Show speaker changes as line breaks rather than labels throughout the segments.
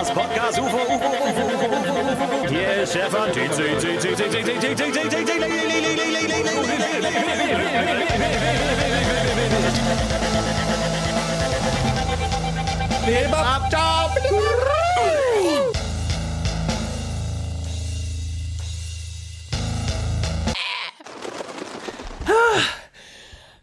Das Podcast UFO, UFO, UFO, UFO, UFO, UFO. Hier Stefan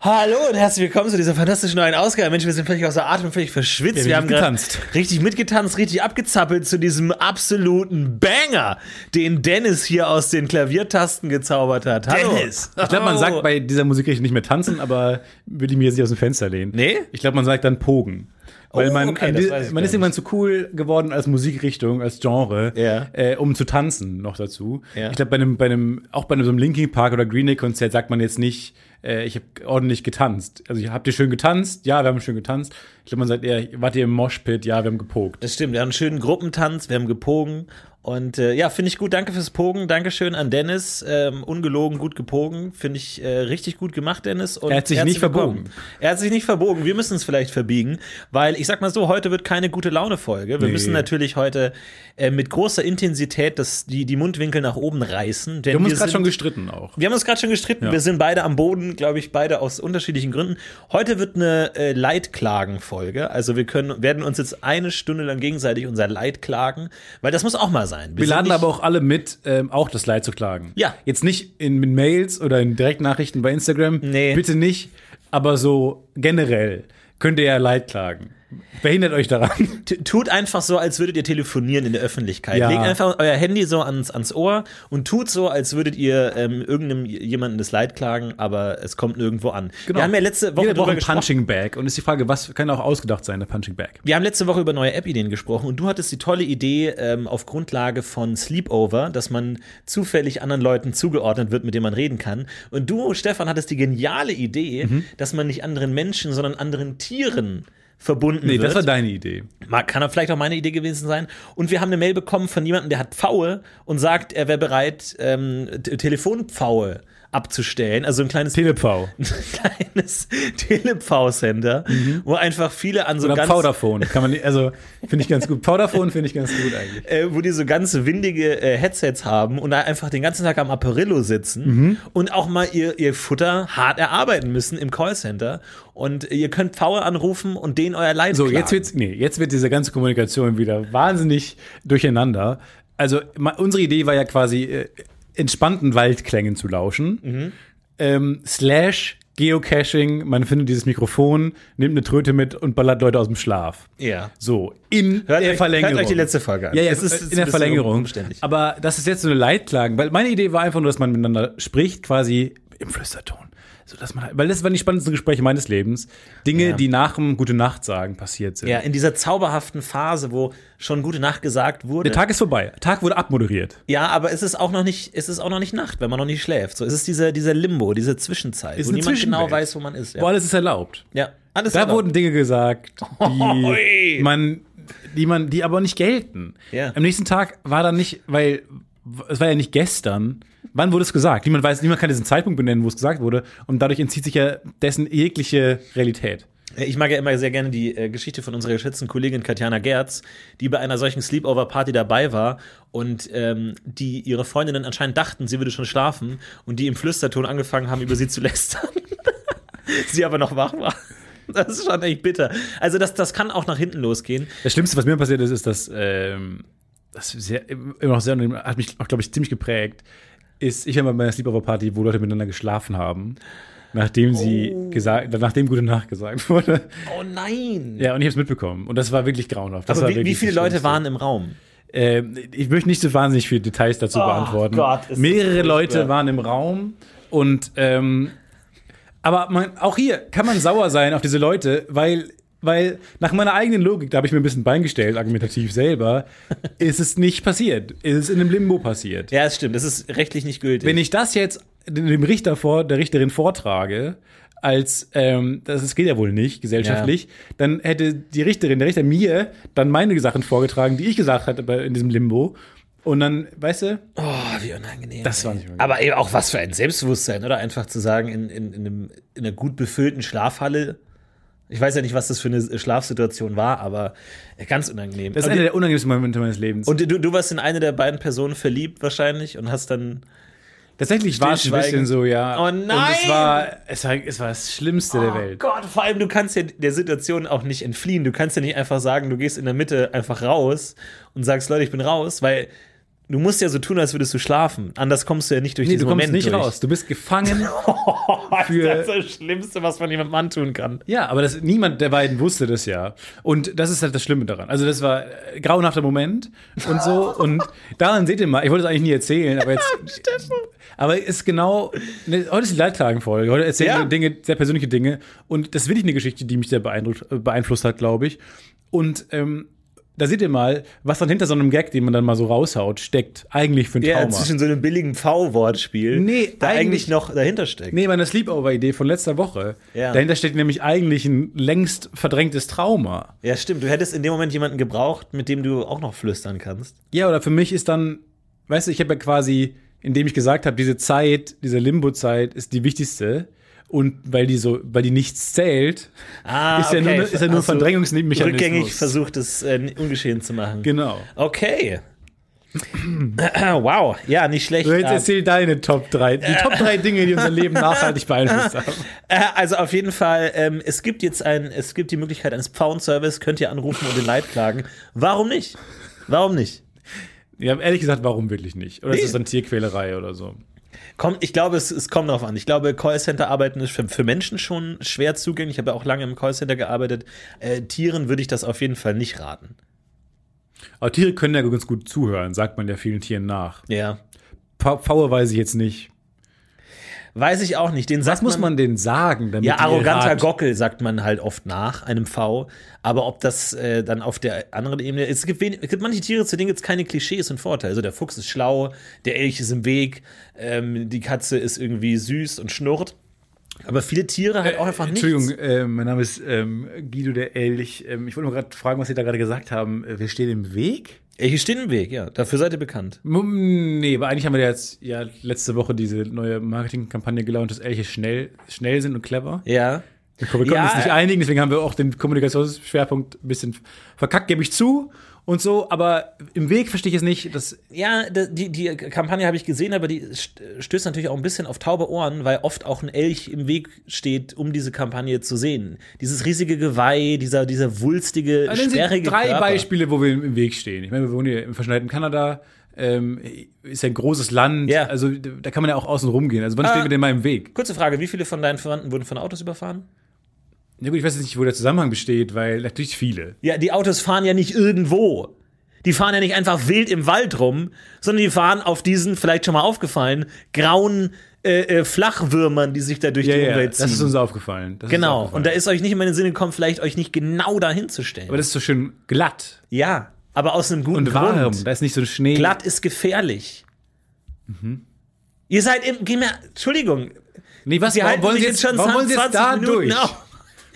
Hallo und herzlich willkommen zu dieser fantastischen neuen Ausgabe. Mensch, wir sind völlig außer Atem, völlig verschwitzt.
Ja,
wir
wir
haben
getanzt.
richtig mitgetanzt, richtig abgezappelt zu diesem absoluten Banger, den Dennis hier aus den Klaviertasten gezaubert hat. Hallo.
Ich glaube, man sagt bei dieser Musikrichtung nicht mehr tanzen, aber würde ich mir jetzt nicht aus dem Fenster lehnen.
Nee?
Ich glaube, man sagt dann Pogen. Weil
Oh,
man,
okay,
an
das
die- man ist irgendwann zu cool geworden als Musikrichtung, als Genre,
Ja.
äh, um zu tanzen noch dazu.
Ja.
Ich glaube, bei einem, bei einem, auch bei einem so einem Linkin Park oder Green Day Konzert sagt man jetzt nicht, äh, ich habe ordentlich getanzt. Also habt ihr schön getanzt? Ja, wir haben schön getanzt. Ich glaube, man sagt eher, wart ihr im Moshpit? Ja, wir haben gepokt.
Das stimmt, wir haben einen schönen Gruppentanz, wir haben gepogen. Und äh, ja, finde ich gut. Danke fürs Pogen. Dankeschön an Dennis. Ähm, ungelogen gut gepogen. Finde ich äh, richtig gut gemacht, Dennis. Und
Er hat sich nicht verbogen.
willkommen. Er hat sich nicht verbogen. Wir müssen es vielleicht verbiegen, weil ich sag mal so, heute wird keine gute Laune-Folge. Wir
Nee.
müssen natürlich heute äh, mit großer Intensität das, die, die Mundwinkel nach oben reißen.
Wir haben uns gerade schon gestritten auch.
wir haben uns gerade schon gestritten.
Ja.
Wir sind beide am Boden, glaube ich, beide aus unterschiedlichen Gründen. Heute wird eine äh, Leidklagen-Folge. Also wir können, werden uns jetzt eine Stunde lang gegenseitig unser Leid klagen, weil das muss auch mal sein.
Wir
sind
laden aber auch alle mit, ähm, auch das Leid zu klagen.
Ja.
Jetzt nicht in mit Mails oder in Direktnachrichten bei Instagram.
Nee.
Bitte nicht. Aber so generell könnt ihr ja Leid klagen. Behindert euch daran.
Tut einfach so, als würdet ihr telefonieren in der Öffentlichkeit.
Ja.
Legt einfach euer Handy so ans, ans Ohr und tut so, als würdet ihr ähm, irgendeinem jemanden das Leid klagen, aber es kommt nirgendwo an. Wir haben ja letzte Woche gesprochen.
Punching Bag. Und ist die Frage, was kann auch ausgedacht sein, der Punching Bag?
Wir haben letzte Woche über neue App-Ideen gesprochen und du hattest die tolle Idee ähm, auf Grundlage von Sleepover, dass man zufällig anderen Leuten zugeordnet wird, mit denen man reden kann. Und du, Stefan, hattest die geniale Idee,
Mhm.
dass man nicht anderen Menschen, sondern anderen Tieren verbunden
Nee,
wird.
das war deine Idee.
Mag- Kann auch vielleicht auch meine Idee gewesen sein. Und wir haben eine Mail bekommen von jemandem, der hat Pfaue und sagt, er wäre bereit, ähm, Telefonpfaue abzustellen. Also ein kleines,
Telepau.
kleines Telepau-Center, wo einfach viele an so
Oder
ganz
Powderphone. Kann man, also, finde ich ganz gut. Powderphone finde ich ganz gut eigentlich.
äh, wo die so ganz windige äh, Headsets haben und da einfach den ganzen Tag am Apparillo sitzen
Mhm.
und auch mal ihr, ihr Futter hart erarbeiten müssen im Callcenter. Und ihr könnt Power anrufen und denen euer Leid
So,
klagen.
jetzt wird's, nee, jetzt wird diese ganze Kommunikation wieder wahnsinnig durcheinander. Also, unsere Idee war ja quasi, äh, entspannten Waldklängen zu lauschen.
Mhm.
Ähm, slash Geocaching, man findet dieses Mikrofon, nimmt eine Tröte mit und ballert Leute aus dem Schlaf.
Ja.
So, in
Hört
der
euch-
Verlängerung.
hört euch die letzte Folge an.
Ja, ja,
Es
es
ist-
ist, in der Verlängerung.
umständlich.
Aber das ist jetzt so eine Leitklagen, weil meine Idee war einfach nur, dass man miteinander spricht, quasi im Flüsterton. So, dass man, weil das waren die spannendsten Gespräche meines Lebens. Dinge,
Ja.
die nach dem Gute Nacht sagen passiert sind.
Ja, in dieser zauberhaften Phase, wo schon gute Nacht gesagt wurde.
Der Tag ist vorbei. Tag wurde abmoderiert.
ja, aber es ist auch noch nicht, es ist auch noch nicht Nacht, wenn man noch nicht schläft. So, es ist dieser, dieser Limbo, diese Zwischenzeit,
Ist
wo niemand genau weiß, wo man ist.
Wo
Ja,
alles ist erlaubt.
ja. alles
Da
erlaubt.
wurden Dinge gesagt, die man, die man, die aber nicht gelten.
Ja.
Am nächsten Tag war dann nicht, weil es war ja nicht gestern. Wann wurde es gesagt? Niemand weiß, niemand kann diesen Zeitpunkt benennen, wo es gesagt wurde. Und dadurch entzieht sich ja dessen jegliche Realität.
Ich mag ja immer sehr gerne die äh, Geschichte von unserer geschätzten Kollegin Katjana Gerz, die bei einer solchen Sleepover-Party dabei war und ähm, die ihre Freundinnen anscheinend dachten, sie würde schon schlafen und die im Flüsterton angefangen haben, über sie zu lästern. sie aber noch wach war. Das ist schon echt bitter. Also das, das kann auch nach hinten losgehen.
Das Schlimmste, was mir passiert ist, ist, dass ähm, das sehr, immer noch sehr, hat mich auch, glaube ich, ziemlich geprägt, ist, ich war bei einer Sleepover-Party, wo Leute miteinander geschlafen haben, nachdem sie gesagt, nachdem gute Nacht gesagt wurde.
Oh nein!
Ja, und ich habe es mitbekommen. Und das war wirklich grauenhaft. Das
aber wie, wie viele Leute waren im Raum?
Ähm, ich möchte nicht so wahnsinnig viele Details dazu beantworten.
Gott,
Mehrere. Leute waren im Raum und ähm, aber man, auch hier kann man sauer sein auf diese Leute, weil weil nach meiner eigenen Logik, da habe ich mir ein bisschen Bein gestellt, argumentativ selber, ist es nicht passiert. Ist es in einem Limbo passiert.
Ja, es stimmt. Das ist rechtlich nicht gültig.
Wenn ich das jetzt dem Richter vor, der Richterin vortrage, als ähm, das, das geht ja wohl nicht gesellschaftlich, dann hätte die Richterin, der Richter mir dann meine Sachen vorgetragen, die ich gesagt hatte in diesem Limbo. Und dann, weißt du,
oh, wie unangenehm.
Das war nicht mehr
Aber eben auch was für ein Selbstbewusstsein, oder? Einfach zu sagen, in, in, in, einem, in einer gut befüllten Schlafhalle. Ich weiß ja nicht, was das für eine Schlafsituation war, aber ganz unangenehm.
das ist einer der unangenehmsten Momente meines Lebens.
und du, du warst in eine der beiden Personen verliebt wahrscheinlich und hast dann.
tatsächlich war es ein bisschen so, ja.
Oh
Und es
nein!
war, es war, es war das Schlimmste der Welt.
Gott, vor allem, du kannst ja der Situation auch nicht entfliehen. Du kannst ja nicht einfach sagen, du gehst in der Mitte einfach raus und sagst, Leute, ich bin raus, weil du musst ja so tun, als würdest du schlafen. Anders kommst du ja nicht durch
Nee,
diesen
du kommst
Moment
nicht
durch.
raus. Du bist gefangen.
für das ist das Schlimmste, was man jemandem antun kann.
Ja, aber das, niemand der beiden wusste das ja. Und das ist halt das Schlimme daran. Also das war äh, grauenhafter Moment und so. und daran seht ihr mal, ich wollte es eigentlich nie erzählen, aber jetzt. aber es ist genau, ne, heute ist die Leitklagenfolge. Heute erzählen
Ja.
wir Dinge, sehr persönliche Dinge. Und das ist wirklich eine Geschichte, die mich sehr beeindruckt, äh, beeinflusst hat, glaube ich. Und ähm, da seht ihr mal, was dann hinter so einem Gag, den man dann mal so raushaut, steckt. Eigentlich für ein
Ja,
Trauma.
zwischen so einem billigen V-Wortspiel,
Nee,
da eigentlich,
eigentlich-
noch dahinter steckt.
Nee, meine Sleepover-Idee von letzter Woche.
Ja.
Dahinter steckt nämlich eigentlich ein längst verdrängtes Trauma.
Ja, stimmt. Du hättest in dem Moment jemanden gebraucht, mit dem du auch noch flüstern kannst.
Ja, oder für mich ist dann, weißt du, ich habe ja quasi, indem ich gesagt habe, diese Zeit, diese Limbo-Zeit ist die wichtigste. Und weil die so, weil die nichts zählt,
Ah,
ist ja nur, ist ja nur
du
Verdrängungsmechanismus.
Rückgängig versucht, es äh, ungeschehen zu machen.
Genau.
Okay. wow, ja, nicht schlecht.
So, jetzt erzähl deine Top 3. Die Top 3 Dinge, die unser Leben nachhaltig beeinflusst haben.
Äh, also auf jeden Fall, ähm, es gibt jetzt ein, es gibt die Möglichkeit eines Phone-Service, könnt ihr anrufen und den Leid klagen. Warum nicht? Warum nicht?
Ja, ehrlich gesagt, warum wirklich nicht? Oder
Nee.
ist das dann Tierquälerei oder so?
Kommt, ich glaube, es, es kommt darauf an. Ich glaube, Callcenter-Arbeiten ist für, für Menschen schon schwer zugänglich. Ich habe ja auch lange im Callcenter gearbeitet. Äh, Tieren würde ich das auf jeden Fall nicht raten.
Aber Tiere können ja ganz gut zuhören, sagt man ja vielen Tieren nach.
Ja.
Pfauer weiß ich jetzt nicht.
Weiß ich auch nicht. Den
Was muss man denen sagen, damit
Ja, arroganter Gockel sagt man halt oft nach, einem V. Aber ob das äh, dann auf der anderen Ebene es gibt, wenig, es gibt manche Tiere, zu denen gibt es keine Klischees und Vorteile. Also der Fuchs ist schlau, der Elch ist im Weg, ähm, die Katze ist irgendwie süß und schnurrt. Aber viele Tiere halt auch einfach nichts.
Entschuldigung, äh, mein Name ist ähm, Guido der Elch. Ähm, ich wollte nur gerade fragen, was Sie da gerade gesagt haben. Äh, Wir stehen im Weg?
Elche stehen im Weg, ja. Dafür seid ihr bekannt.
Nee, aber eigentlich haben wir jetzt ja letzte Woche diese neue Marketingkampagne gelauncht, dass Elche schnell, schnell sind und clever.
Ja.
Wir konnten
Ja,
uns nicht einigen, deswegen haben wir auch den Kommunikationsschwerpunkt ein bisschen verkackt, gebe ich zu und so, aber im Weg verstehe ich es nicht. Das,
Ja, die, die Kampagne habe ich gesehen, aber die st- stößt natürlich auch ein bisschen auf taube Ohren, weil oft auch ein Elch im Weg steht, um diese Kampagne zu sehen. Dieses riesige Geweih, dieser, dieser wulstige,
Sie
sperrige
drei
Körper.
Beispiele, wo wir im Weg stehen. Ich meine, wir wohnen hier im verschneiten Kanada, ähm, ist ja ein großes Land,
Ja.
also da kann man ja auch außen rumgehen. Also wann
Ah.
stehen wir denn mal im Weg?
Kurze Frage, wie viele von deinen Verwandten wurden von Autos überfahren?
Ja gut, ich weiß jetzt nicht, wo der Zusammenhang besteht, weil natürlich viele.
Ja, die Autos fahren ja nicht irgendwo. Die fahren ja nicht einfach wild im Wald rum, sondern die fahren auf diesen, vielleicht schon mal aufgefallen, grauen äh, äh, Flachwürmern, die sich da durch
Ja,
die
ja,
Umwelt ziehen.
das ist uns aufgefallen. Das
genau.
aufgefallen.
Und da ist euch nicht in den Sinn gekommen, vielleicht euch nicht genau dahin zu stellen.
aber das ist so schön glatt
ja, aber aus einem guten
und warm.
Grund.
Da ist nicht so Schnee.
Glatt ist gefährlich.
Mhm.
Ihr seid im. Geh mir, Entschuldigung.
Nee, was?
Sie
Warum
halten
wollen Sie
jetzt schon
warum wollen Sie jetzt
20
da
Minuten
durch?
auf.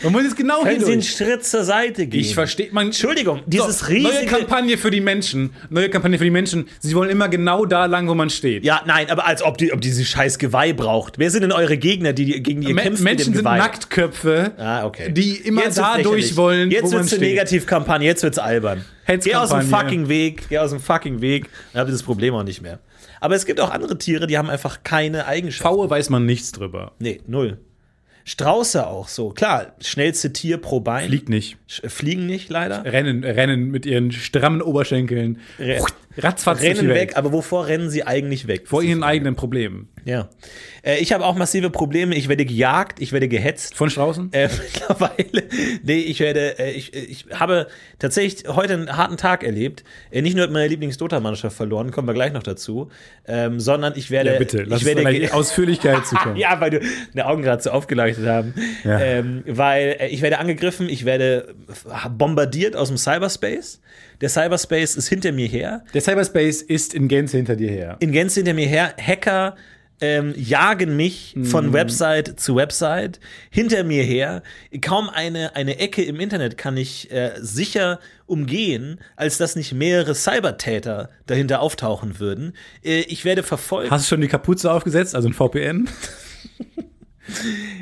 Wollen Sie jetzt genau
Können Sie einen? Schritt zur Seite gehen?
Ich verstehe, man.
Entschuldigung, dieses
So,
riesige.
Neue Kampagne für die Menschen. Neue Kampagne für die Menschen. Sie wollen immer genau da lang, wo man steht.
Ja, nein, aber als ob die, ob diese scheiß Geweih braucht. Wer sind denn eure Gegner, die, die gegen die ihr
Me-
kämpft
Menschen sind? Nacktköpfe,
Ah, okay.
die immer
Jetzt
da durch wollen,
Jetzt
wo man
wird's eine. Negativkampagne, jetzt wird's albern. Geh aus dem fucking Weg, geh aus dem fucking Weg, dann habt ihr das Problem auch nicht mehr. Aber es gibt auch andere Tiere, die haben einfach keine Eigenschaften.
Faue weiß man nichts drüber.
Nee, null. Strauße auch so. Klar, schnellste Tier pro Bein.
Fliegt nicht.
Sch- Fliegen nicht, leider.
Rennen, rennen mit ihren strammen Oberschenkeln.
Re-
Ratzfatz
Rennen weg,
Welt.
aber wovor rennen sie eigentlich weg?
Vor ihren eigenen Problemen.
Ja. Äh, ich habe auch massive Probleme. Ich werde gejagt, ich werde gehetzt.
Von Straußen?
Äh, mittlerweile, nee, ich werde, äh, ich, ich habe tatsächlich heute einen harten Tag erlebt. Äh, nicht nur hat meine Lieblings-Dota-Mannschaft verloren, kommen wir gleich noch dazu, ähm, sondern ich werde,
ja, bitte. Lass
ich werde,
uns Ausführlichkeit zukommen.
ja, weil du deine Augen gerade so aufgeleuchtet haben.
Ja.
Ähm, weil äh, ich werde angegriffen, ich werde bombardiert aus dem Cyberspace. Der Cyberspace ist hinter mir her.
Der Cyberspace ist in Gänze hinter dir her.
In Gänze hinter mir her. Hacker ähm, jagen mich von Website zu Website hinter mir her. Kaum eine, eine Ecke im Internet kann ich äh, sicher umgehen, als dass nicht mehrere Cybertäter dahinter auftauchen würden. Äh, ich werde verfolgt.
Hast du schon die Kapuze aufgesetzt, also ein VPN?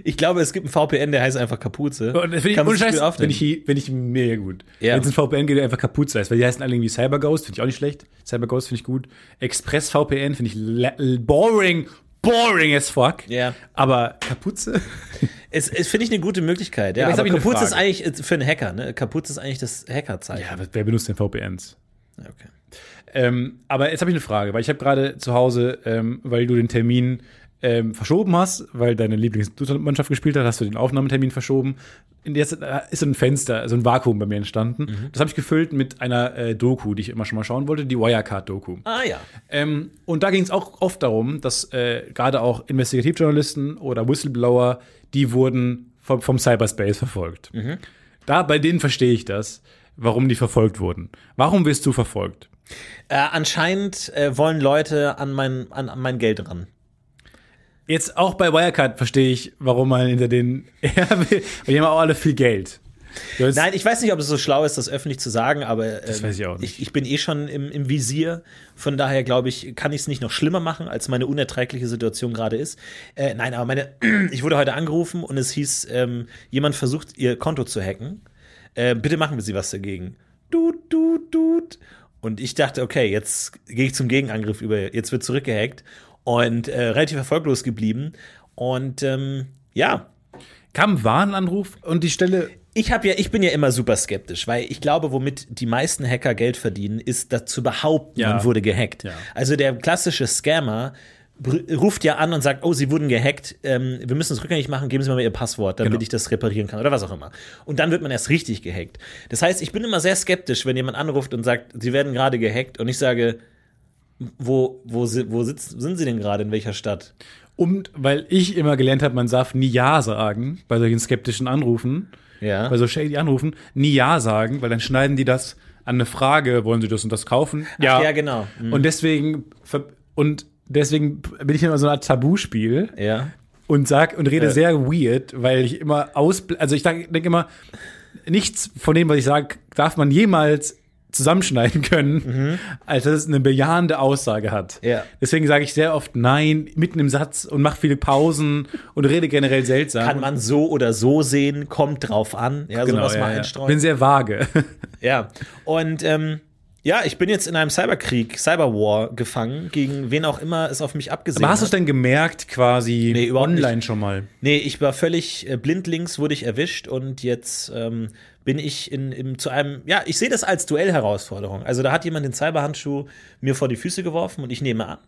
Ich glaube, es gibt einen VPN, der heißt einfach Kapuze.
Und das finde ich, Scheiß, finde ich, finde ich mega gut.
Ja.
Wenn es ein VPN geht, der einfach Kapuze heißt, weil die heißen alle irgendwie CyberGhost, finde ich auch nicht schlecht. CyberGhost finde ich gut. Express VPN finde ich boring, boring as fuck.
Ja.
Aber Kapuze?
Es, es finde ich eine gute Möglichkeit. Ja,
Ja,
aber Kapuze ist eigentlich äh, für einen Hacker. Ne? Kapuze ist eigentlich das Hackerzeichen.
Ja, aber wer benutzt denn VPNs?
Okay.
Ähm, aber jetzt habe ich eine Frage, weil ich habe gerade zu Hause, ähm, weil du den Termin ähm, verschoben hast, weil deine Lieblingsmannschaft gespielt hat, hast du den Aufnahmetermin verschoben. Und jetzt äh, ist so ein Fenster, so ein Vakuum bei mir entstanden. Das habe ich gefüllt mit einer äh, Doku, die ich immer schon mal schauen wollte, die Wirecard-Doku.
Ah ja.
Ähm, und da ging es auch oft darum, dass äh, gerade auch Investigativjournalisten oder Whistleblower, die wurden vom, vom Cyberspace verfolgt. Da, bei denen verstehe ich das, warum die verfolgt wurden. Warum wirst du verfolgt?
Äh, anscheinend äh, wollen Leute an mein, an, an mein Geld ran.
Jetzt auch bei Wirecard verstehe ich, warum man hinter den. Weil die haben auch alle viel Geld.
Nein, ich weiß nicht, ob es so schlau ist, das öffentlich zu sagen, aber ähm,
weiß ich auch nicht.
Ich, ich bin eh schon im, im Visier. Von daher glaube ich, kann ich es nicht noch schlimmer machen, als meine unerträgliche Situation gerade ist. Äh, nein, aber meine, ich wurde heute angerufen und es hieß, ähm, jemand versucht, ihr Konto zu hacken. Äh, bitte machen wir Sie was dagegen. Tut, tut, tut. Und ich dachte, okay, jetzt gehe ich zum Gegenangriff über. Jetzt wird zurückgehackt und äh, relativ erfolglos geblieben. Und ähm, ja,
kam ein Warnanruf und die Stelle.
ich habe ja, ich bin ja immer super skeptisch, weil ich glaube, womit die meisten Hacker Geld verdienen, ist das zu behaupten,
Ja.
man wurde gehackt.
Ja.
Also der klassische Scammer ruft ja an und sagt, oh, Sie wurden gehackt, ähm, wir müssen es rückgängig machen, geben Sie mir mal Ihr Passwort, damit
Genau.
ich das reparieren kann oder was auch immer. Und dann wird man erst richtig gehackt. Das heißt, ich bin immer sehr skeptisch, wenn jemand anruft und sagt, Sie werden gerade gehackt und ich sage, wo, wo, wo sitzt, sind Sie denn gerade, in welcher Stadt?
Und weil ich immer gelernt habe, man darf nie Ja sagen bei solchen skeptischen Anrufen,
Ja.
bei so shady Anrufen, nie Ja sagen, weil dann schneiden die das an eine Frage, wollen sie das und das kaufen?
Ach, ja, genau. Mhm.
Und deswegen und deswegen bin ich immer so eine Art Tabuspiel
Ja.
und sag und rede
Ja.
sehr weird, weil ich immer aus also ich denke immer nichts von dem, was ich sage, darf man jemals zusammenschneiden können, als dass es eine bejahende Aussage hat.
Ja.
Deswegen sage ich sehr oft Nein mitten im Satz und mache viele Pausen und rede generell seltsam.
Kann man so oder so sehen, kommt drauf an. Ja,
genau,
sowas
ja,
mal
ja.
einstreuen.
Bin sehr vage.
Ja, und ähm, ja, ich bin jetzt in einem Cyberkrieg, Cyberwar gefangen, gegen wen auch immer es auf mich abgesehen
Aber hast du es denn gemerkt, quasi
Nee,
online schon mal?
Nee, ich war völlig äh, blindlings, wurde ich erwischt und jetzt ähm, bin ich in, in, zu einem, ja, ich sehe das als Duellherausforderung. Also da hat jemand den Cyberhandschuh mir vor die Füße geworfen und ich nehme an.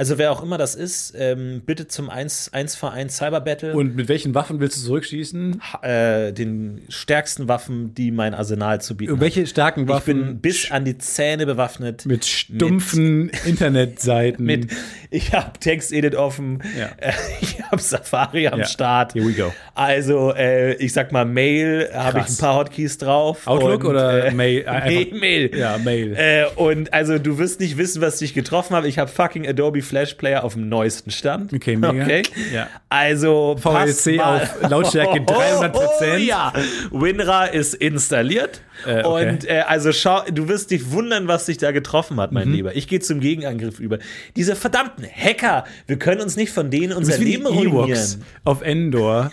Also wer auch immer das ist, ähm, bitte zum 1, 1 v 1 Cyberbattle
Und mit welchen Waffen willst du zurückschießen?
äh, den stärksten Waffen, die mein Arsenal zu bieten
Und
hat.
welche starken
Ich
Waffen?
bin bis an die Zähne bewaffnet.
mit stumpfen Internetseiten.
mit, ich habe TextEdit offen,
Ja.
äh, ich habe Safari am
Ja.
Start.
Here we go.
Also, äh, ich sag mal, Mail habe ich ein paar Hotkeys drauf.
Outlook
und,
oder
äh,
Mail?
Mail.
Ja, Mail.
Äh, und also, du wirst nicht wissen, was dich getroffen hat. Ich habe fucking Adobe Flash Player auf dem neuesten Stand.
Okay, mega.
Okay.
Ja.
Also,
VLC auf Lautstärke 300%.
Oh, ja, WinRAR ist installiert.
Äh, okay.
Und äh, also schau, du wirst dich wundern, was dich da getroffen hat,
Mhm.
mein Lieber. Ich gehe zum Gegenangriff über. Diese verdammten Hacker, wir können uns nicht von denen unser Leben ruinieren.
Auf Endor.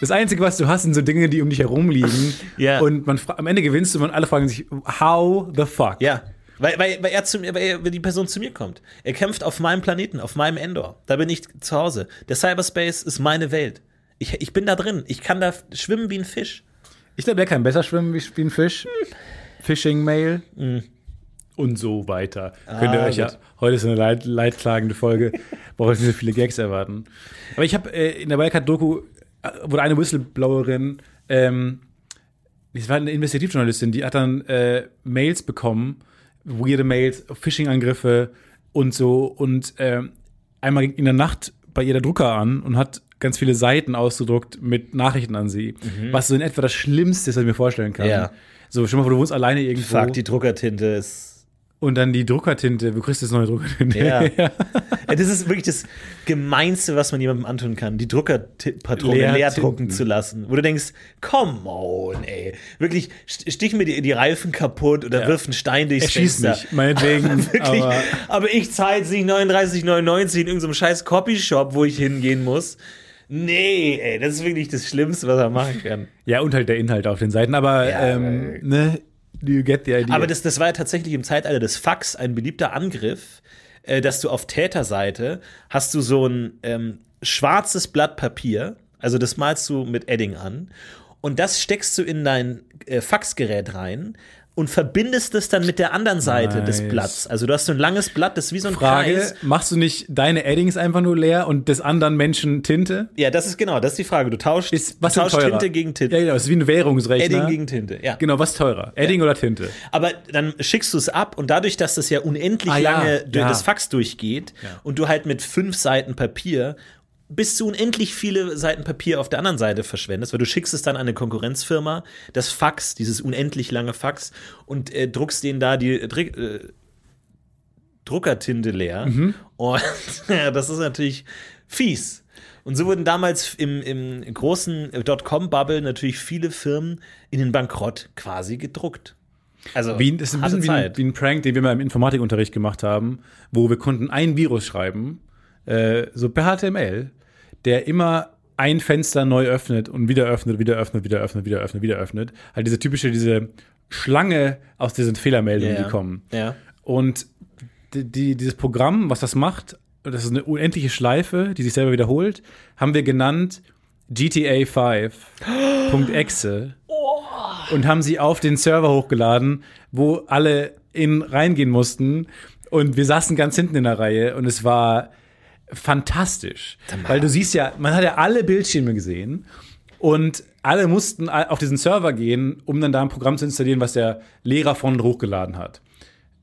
Das Einzige, was du hast, sind so Dinge, die um dich herum liegen.
Ja.
Und man, am Ende gewinnst du und alle fragen sich, how the fuck?
Ja. Weil, weil, weil, er zu weil, er, weil die Person zu mir kommt. Er kämpft auf meinem Planeten, auf meinem Endor. Da bin ich zu Hause. Der Cyberspace ist meine Welt. Ich, ich bin da drin. Ich kann da schwimmen wie ein Fisch.
Ich glaube, der kann besser schwimmen wie, wie ein Fisch. Phishing-Mail. Und so weiter. Könnt ihr euch ja, heute ist eine leid, leidklagende Folge, braucht nicht so viele Gags erwarten. Aber ich habe äh, in der Wildcard-Doku, äh, wurde eine Whistleblowerin, ähm, das war eine Investigativjournalistin, die hat dann äh, Mails bekommen, weirde Mails, Phishing-Angriffe und so. Und ähm, einmal ging in der Nacht bei ihr der Drucker an und hat ganz viele Seiten ausgedruckt mit Nachrichten an sie. Was so in etwa das Schlimmste ist, was ich mir vorstellen kann.
Ja.
So, stell mal vor, du wohnst alleine irgendwo.
Fuck, die Druckertinte ist.
Und dann die Druckertinte, du kriegst jetzt neue Druckertinte.
Ja. Ja, Das ist wirklich das Gemeinste, was man jemandem antun kann, die Druckerpatrone
Leer
leer, drucken zu lassen. Wo du denkst, come on, ey. Wirklich, st- stich mir die, die Reifen kaputt oder wirf einen Stein durchs
Erschieß
Fenster.
mich, meinetwegen.
Wirklich,
aber
aber, ich zahle jetzt nicht 39,99 in irgendeinem scheiß Copyshop, wo ich hingehen muss. Nee, ey, das ist wirklich das Schlimmste, was er machen kann.
ja, und halt der Inhalt auf den Seiten. Aber,
Ja,
ähm, ne, you get the idea.
Aber das, das war ja tatsächlich im Zeitalter des Fax ein beliebter Angriff, äh, dass du auf Täterseite hast du so ein ähm, schwarzes Blatt Papier, also das malst du mit Edding an und das steckst du in dein äh, Faxgerät rein und verbindest es dann mit der anderen Seite des
Nice.
Blatts. Also du hast so ein langes Blatt, das ist wie so ein
Frage,
Kreis.
machst du nicht deine Addings einfach nur leer und des anderen Menschen Tinte?
Ja, das ist genau, das ist die Frage. Du tauschst,
Ist, was
du tauschst? Tinte gegen Tinte.
Ja, genau, das ist wie ein Währungsrechner.
Edding gegen Tinte, ja.
Genau, was teurer? Edding oder Tinte?
Aber dann schickst du es ab und dadurch, dass das ja unendlich
Ah, ja,
lange durch
ja.
das Fax durchgeht
Ja.
und du halt mit fünf Seiten Papier bis zu unendlich viele Seiten Papier auf der anderen Seite verschwendest, weil du schickst es dann an eine Konkurrenzfirma, das Fax, dieses unendlich lange Fax und äh, druckst denen da die äh, Druckertinte leer.
Mhm.
Und ja, das ist natürlich fies. Und so wurden damals im, im großen Dotcom-Bubble natürlich viele Firmen in den Bankrott quasi gedruckt. Also
Wie, das ist ein bisschen wie ein, wie ein Prank, den wir mal im Informatikunterricht gemacht haben, wo wir konnten ein Virus schreiben, äh, so per HTML, der immer ein Fenster neu öffnet und wieder öffnet, wieder öffnet, wieder öffnet, wieder öffnet, wieder öffnet. Halt diese typische, diese Schlange aus diesen Fehlermeldungen,
Ja.
die kommen.
Ja.
Und die, die, dieses Programm, was das macht, das ist eine unendliche Schleife, die sich selber wiederholt, haben wir genannt GTA 5.exe und haben sie auf den Server hochgeladen, wo alle in reingehen mussten. Und wir saßen ganz hinten in der Reihe und es war fantastisch. Weil du siehst ja, man hat ja alle Bildschirme gesehen und alle mussten auf diesen Server gehen, um dann da ein Programm zu installieren, was der Lehrer von hochgeladen hat.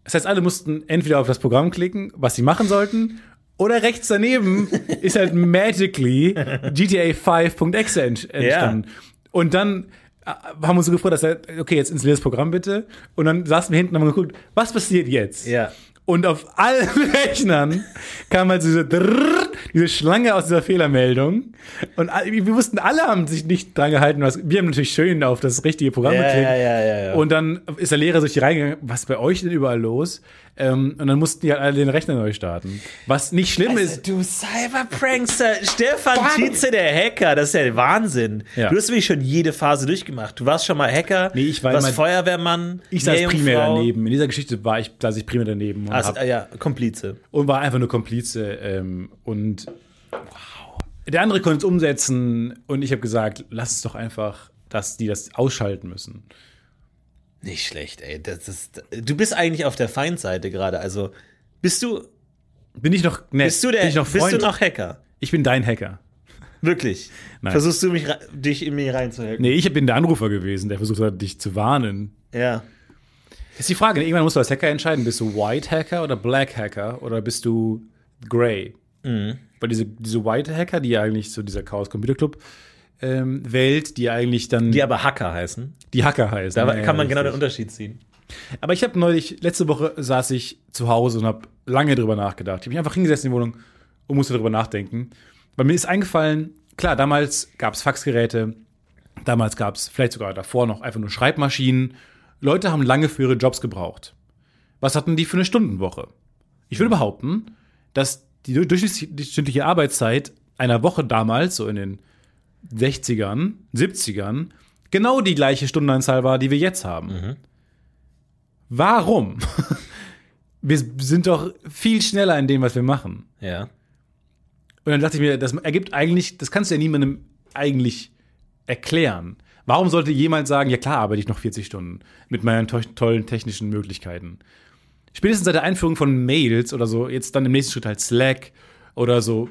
Das heißt, alle mussten entweder auf das Programm klicken, was sie machen sollten, oder rechts daneben ist halt magically GTA 5.exe ent- entstanden. Und dann äh, haben wir uns so gefreut, dass er, okay, jetzt installier das Programm bitte. Und dann saßen wir hinten und haben geguckt, was passiert jetzt?
Ja.
Und auf allen Rechnern kam halt diese drrrr, diese Schlange aus dieser Fehlermeldung. Und wir wussten, alle haben sich nicht dran gehalten. Was, wir haben natürlich schön auf das richtige Programm
Ja,
geklickt.
ja, ja, ja, ja.
Und dann ist der Lehrer durch die reingegangen, was ist bei euch denn überall los? Ähm, und dann mussten die halt alle den Rechner neu starten. Was nicht schlimm ist.
Du Cyberprankster, Stefan Tietze, der Hacker, das ist ja der Wahnsinn.
Ja.
Du hast wirklich schon jede Phase durchgemacht. Du warst schon mal Hacker,
Nee, ich war
warst
immer-
Feuerwehrmann,
Ich saß primär daneben. In dieser Geschichte war ich, saß ich primär daneben und,
Also,
hab,
ja, Komplize.
und war einfach nur Komplize. Ähm, und wow. Der andere konnte es umsetzen und ich habe gesagt, lass es doch einfach, dass die das ausschalten müssen.
Nicht schlecht, ey. Das ist, du bist eigentlich auf der Feindseite gerade. Also, bist du,
Bin ich noch nett?
bist du der,
bin ich noch
bist
Freund?
du noch Hacker?
ich bin dein Hacker.
Wirklich?
Nein.
Versuchst du mich, dich in mich reinzuhelfen?
Nee, ich bin der Anrufer gewesen, der versucht hat, dich zu warnen.
Ja.
Ist die Frage, irgendwann musst du als Hacker entscheiden, bist du White Hacker oder Black Hacker oder bist du Grey?
Mhm.
Weil diese, diese White Hacker, die ja eigentlich so dieser Chaos Computer Club ähm, Welt, die eigentlich dann
Die aber Hacker heißen.
die Hacker heißen.
Da
Ja,
kann man
ja,
genau den. Unterschied ziehen.
Aber ich habe neulich, letzte Woche saß ich zu Hause und habe lange drüber nachgedacht. Ich habe mich einfach hingesessen in die Wohnung und musste darüber nachdenken. Weil mir ist eingefallen, klar, damals gab es Faxgeräte, damals gab es vielleicht sogar davor noch einfach nur Schreibmaschinen. Leute haben lange für ihre Jobs gebraucht. Was hatten die für eine Stundenwoche? Ich würde behaupten, dass die durchschnittliche Arbeitszeit einer Woche damals, so in den 60ern, 70ern, genau die gleiche Stundenanzahl war, die wir jetzt haben. Warum? Wir sind doch viel schneller in dem, was wir machen.
Ja.
Und dann dachte ich mir, das ergibt eigentlich, das kannst du ja niemandem eigentlich erklären. Warum sollte jemand sagen, ja klar, arbeite ich noch 40 Stunden mit meinen to tollen technischen Möglichkeiten? Spätestens seit der Einführung von Mails oder so, jetzt dann im nächsten Schritt halt Slack oder so,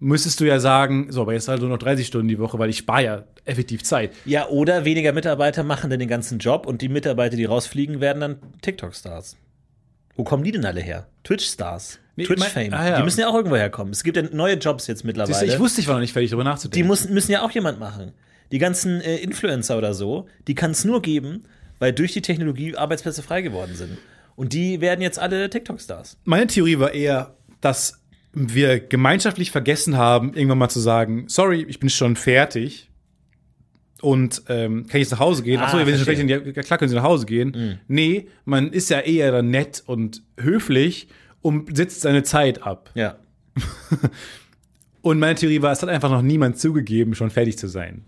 müsstest du ja sagen, so, aber jetzt halt nur noch 30 Stunden die Woche, weil ich spare ja effektiv Zeit.
Ja, oder weniger Mitarbeiter machen dann den ganzen Job und die Mitarbeiter, die rausfliegen, werden dann TikTok-Stars. Wo kommen die denn alle her? Twitch-Stars.
Nee,
Twitch-Fame.
ah, ja.
Die müssen ja auch irgendwo herkommen. Es gibt ja neue Jobs jetzt
Siehst
mittlerweile.
du, ich wusste, ich war noch nicht fertig, darüber
die
nachzudenken.
müssen, müssen ja auch jemand machen. Die ganzen äh, Influencer oder so, die kann es nur geben, weil durch die Technologie Arbeitsplätze frei geworden sind. Und die werden jetzt alle TikTok-Stars.
Meine Theorie war eher, dass wir gemeinschaftlich vergessen haben, irgendwann mal zu sagen, sorry, ich bin schon fertig und ähm, kann ich jetzt nach Hause gehen?
Ah,
Achso, wenn Sie schon sind, ja, klar können Sie nach Hause gehen. Nee, man ist ja eher dann nett und höflich und sitzt seine Zeit ab.
Ja.
Und meine Theorie war, es hat einfach noch niemand zugegeben, schon fertig zu sein.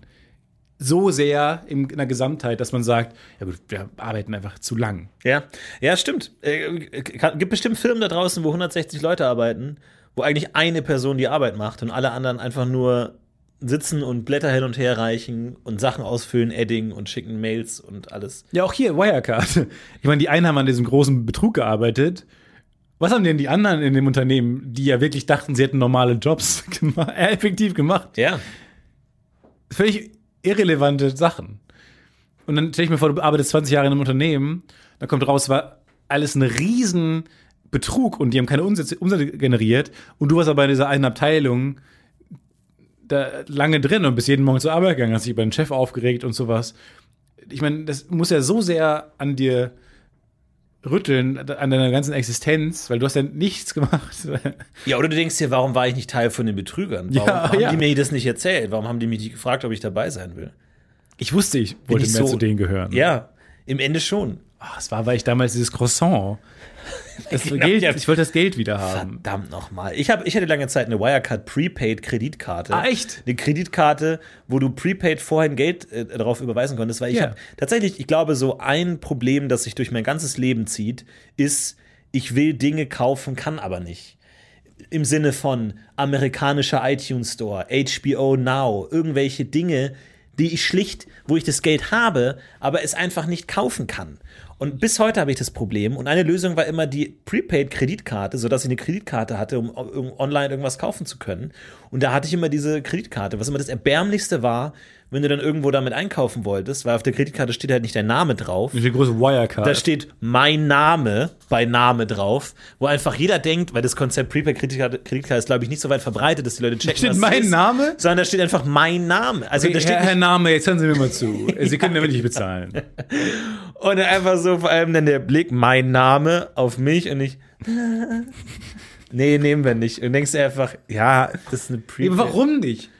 So sehr in der Gesamtheit, dass man sagt, ja gut, wir arbeiten einfach zu lang.
Ja, ja, stimmt. Äh, kann- gibt bestimmt Firmen da draußen, wo 160 Leute arbeiten, wo eigentlich eine Person die Arbeit macht und alle anderen einfach nur sitzen und Blätter hin und her reichen und Sachen ausfüllen, Edding und schicken Mails und alles.
Ja, auch hier, Wirecard. Ich meine, die einen haben an diesem großen Betrug gearbeitet. Was haben denn die anderen in dem Unternehmen, die ja wirklich dachten, sie hätten normale Jobs gemacht, äh, effektiv gemacht?
Ja.
Völlig irrelevante Sachen. Und dann stell ich mir vor, du arbeitest 20 Jahre in einem Unternehmen, dann kommt raus, war alles ein riesen Betrug und die haben keine Umsätze, Umsätze generiert und du warst aber in dieser einen Abteilung da lange drin und bist jeden Morgen zur Arbeit gegangen, hast dich über den Chef aufgeregt und sowas. Ich meine, das muss ja so sehr an dir rütteln, an deiner ganzen Existenz, weil du hast ja nichts gemacht.
Ja, oder du denkst dir, warum war ich nicht Teil von den Betrügern? Warum
Ja,
haben
ja.
die mir das nicht erzählt? Warum haben die mich nicht gefragt, ob ich dabei sein will?
Ich wusste, ich wollte
ich
mehr
so-
zu denen gehören.
Ja, im Ende schon.
Ach, es war, weil ich damals dieses Croissant. Das
Genau,
Geld,
ja.
ich wollte das Geld wieder haben.
Verdammt nochmal. Ich, hab, ich hatte lange Zeit eine Wirecard Prepaid-Kreditkarte.
Ah, echt?
Eine Kreditkarte, wo du Prepaid vorhin Geld äh, darauf überweisen konntest, weil ich
Ja.
habe tatsächlich, ich glaube, so ein Problem, das sich durch mein ganzes Leben zieht, ist, ich will Dinge kaufen, kann aber nicht. Im Sinne von amerikanischer iTunes Store, HBO Now, irgendwelche Dinge, die ich schlicht, wo ich das Geld habe, aber es einfach nicht kaufen kann. Und bis heute habe ich das Problem. Und eine Lösung war immer die Prepaid-Kreditkarte, sodass ich eine Kreditkarte hatte, um, online irgendwas kaufen zu können. Und da hatte ich immer diese Kreditkarte, was immer das Erbärmlichste war, wenn du dann irgendwo damit einkaufen wolltest, weil auf der Kreditkarte steht halt nicht dein Name drauf.
Eine große Wirecard.
Da steht mein Name bei Name drauf, wo einfach jeder denkt, weil das Konzept Prepaid-Kreditkarte Kreditkarte ist, glaube ich, nicht so weit verbreitet, dass die Leute checken,
steht
was
mein
ist,
Name?
Sondern da steht einfach mein Name. Also
Okay,
da steht
Herr, Herr Name, jetzt hören Sie mir mal zu. Sie können damit nicht bezahlen.
und einfach so vor allem dann der Blick, mein Name auf mich und ich. Nee, nehmen wir nicht. Und denkst du einfach, ja, das ist eine Prequel.
Warum nicht?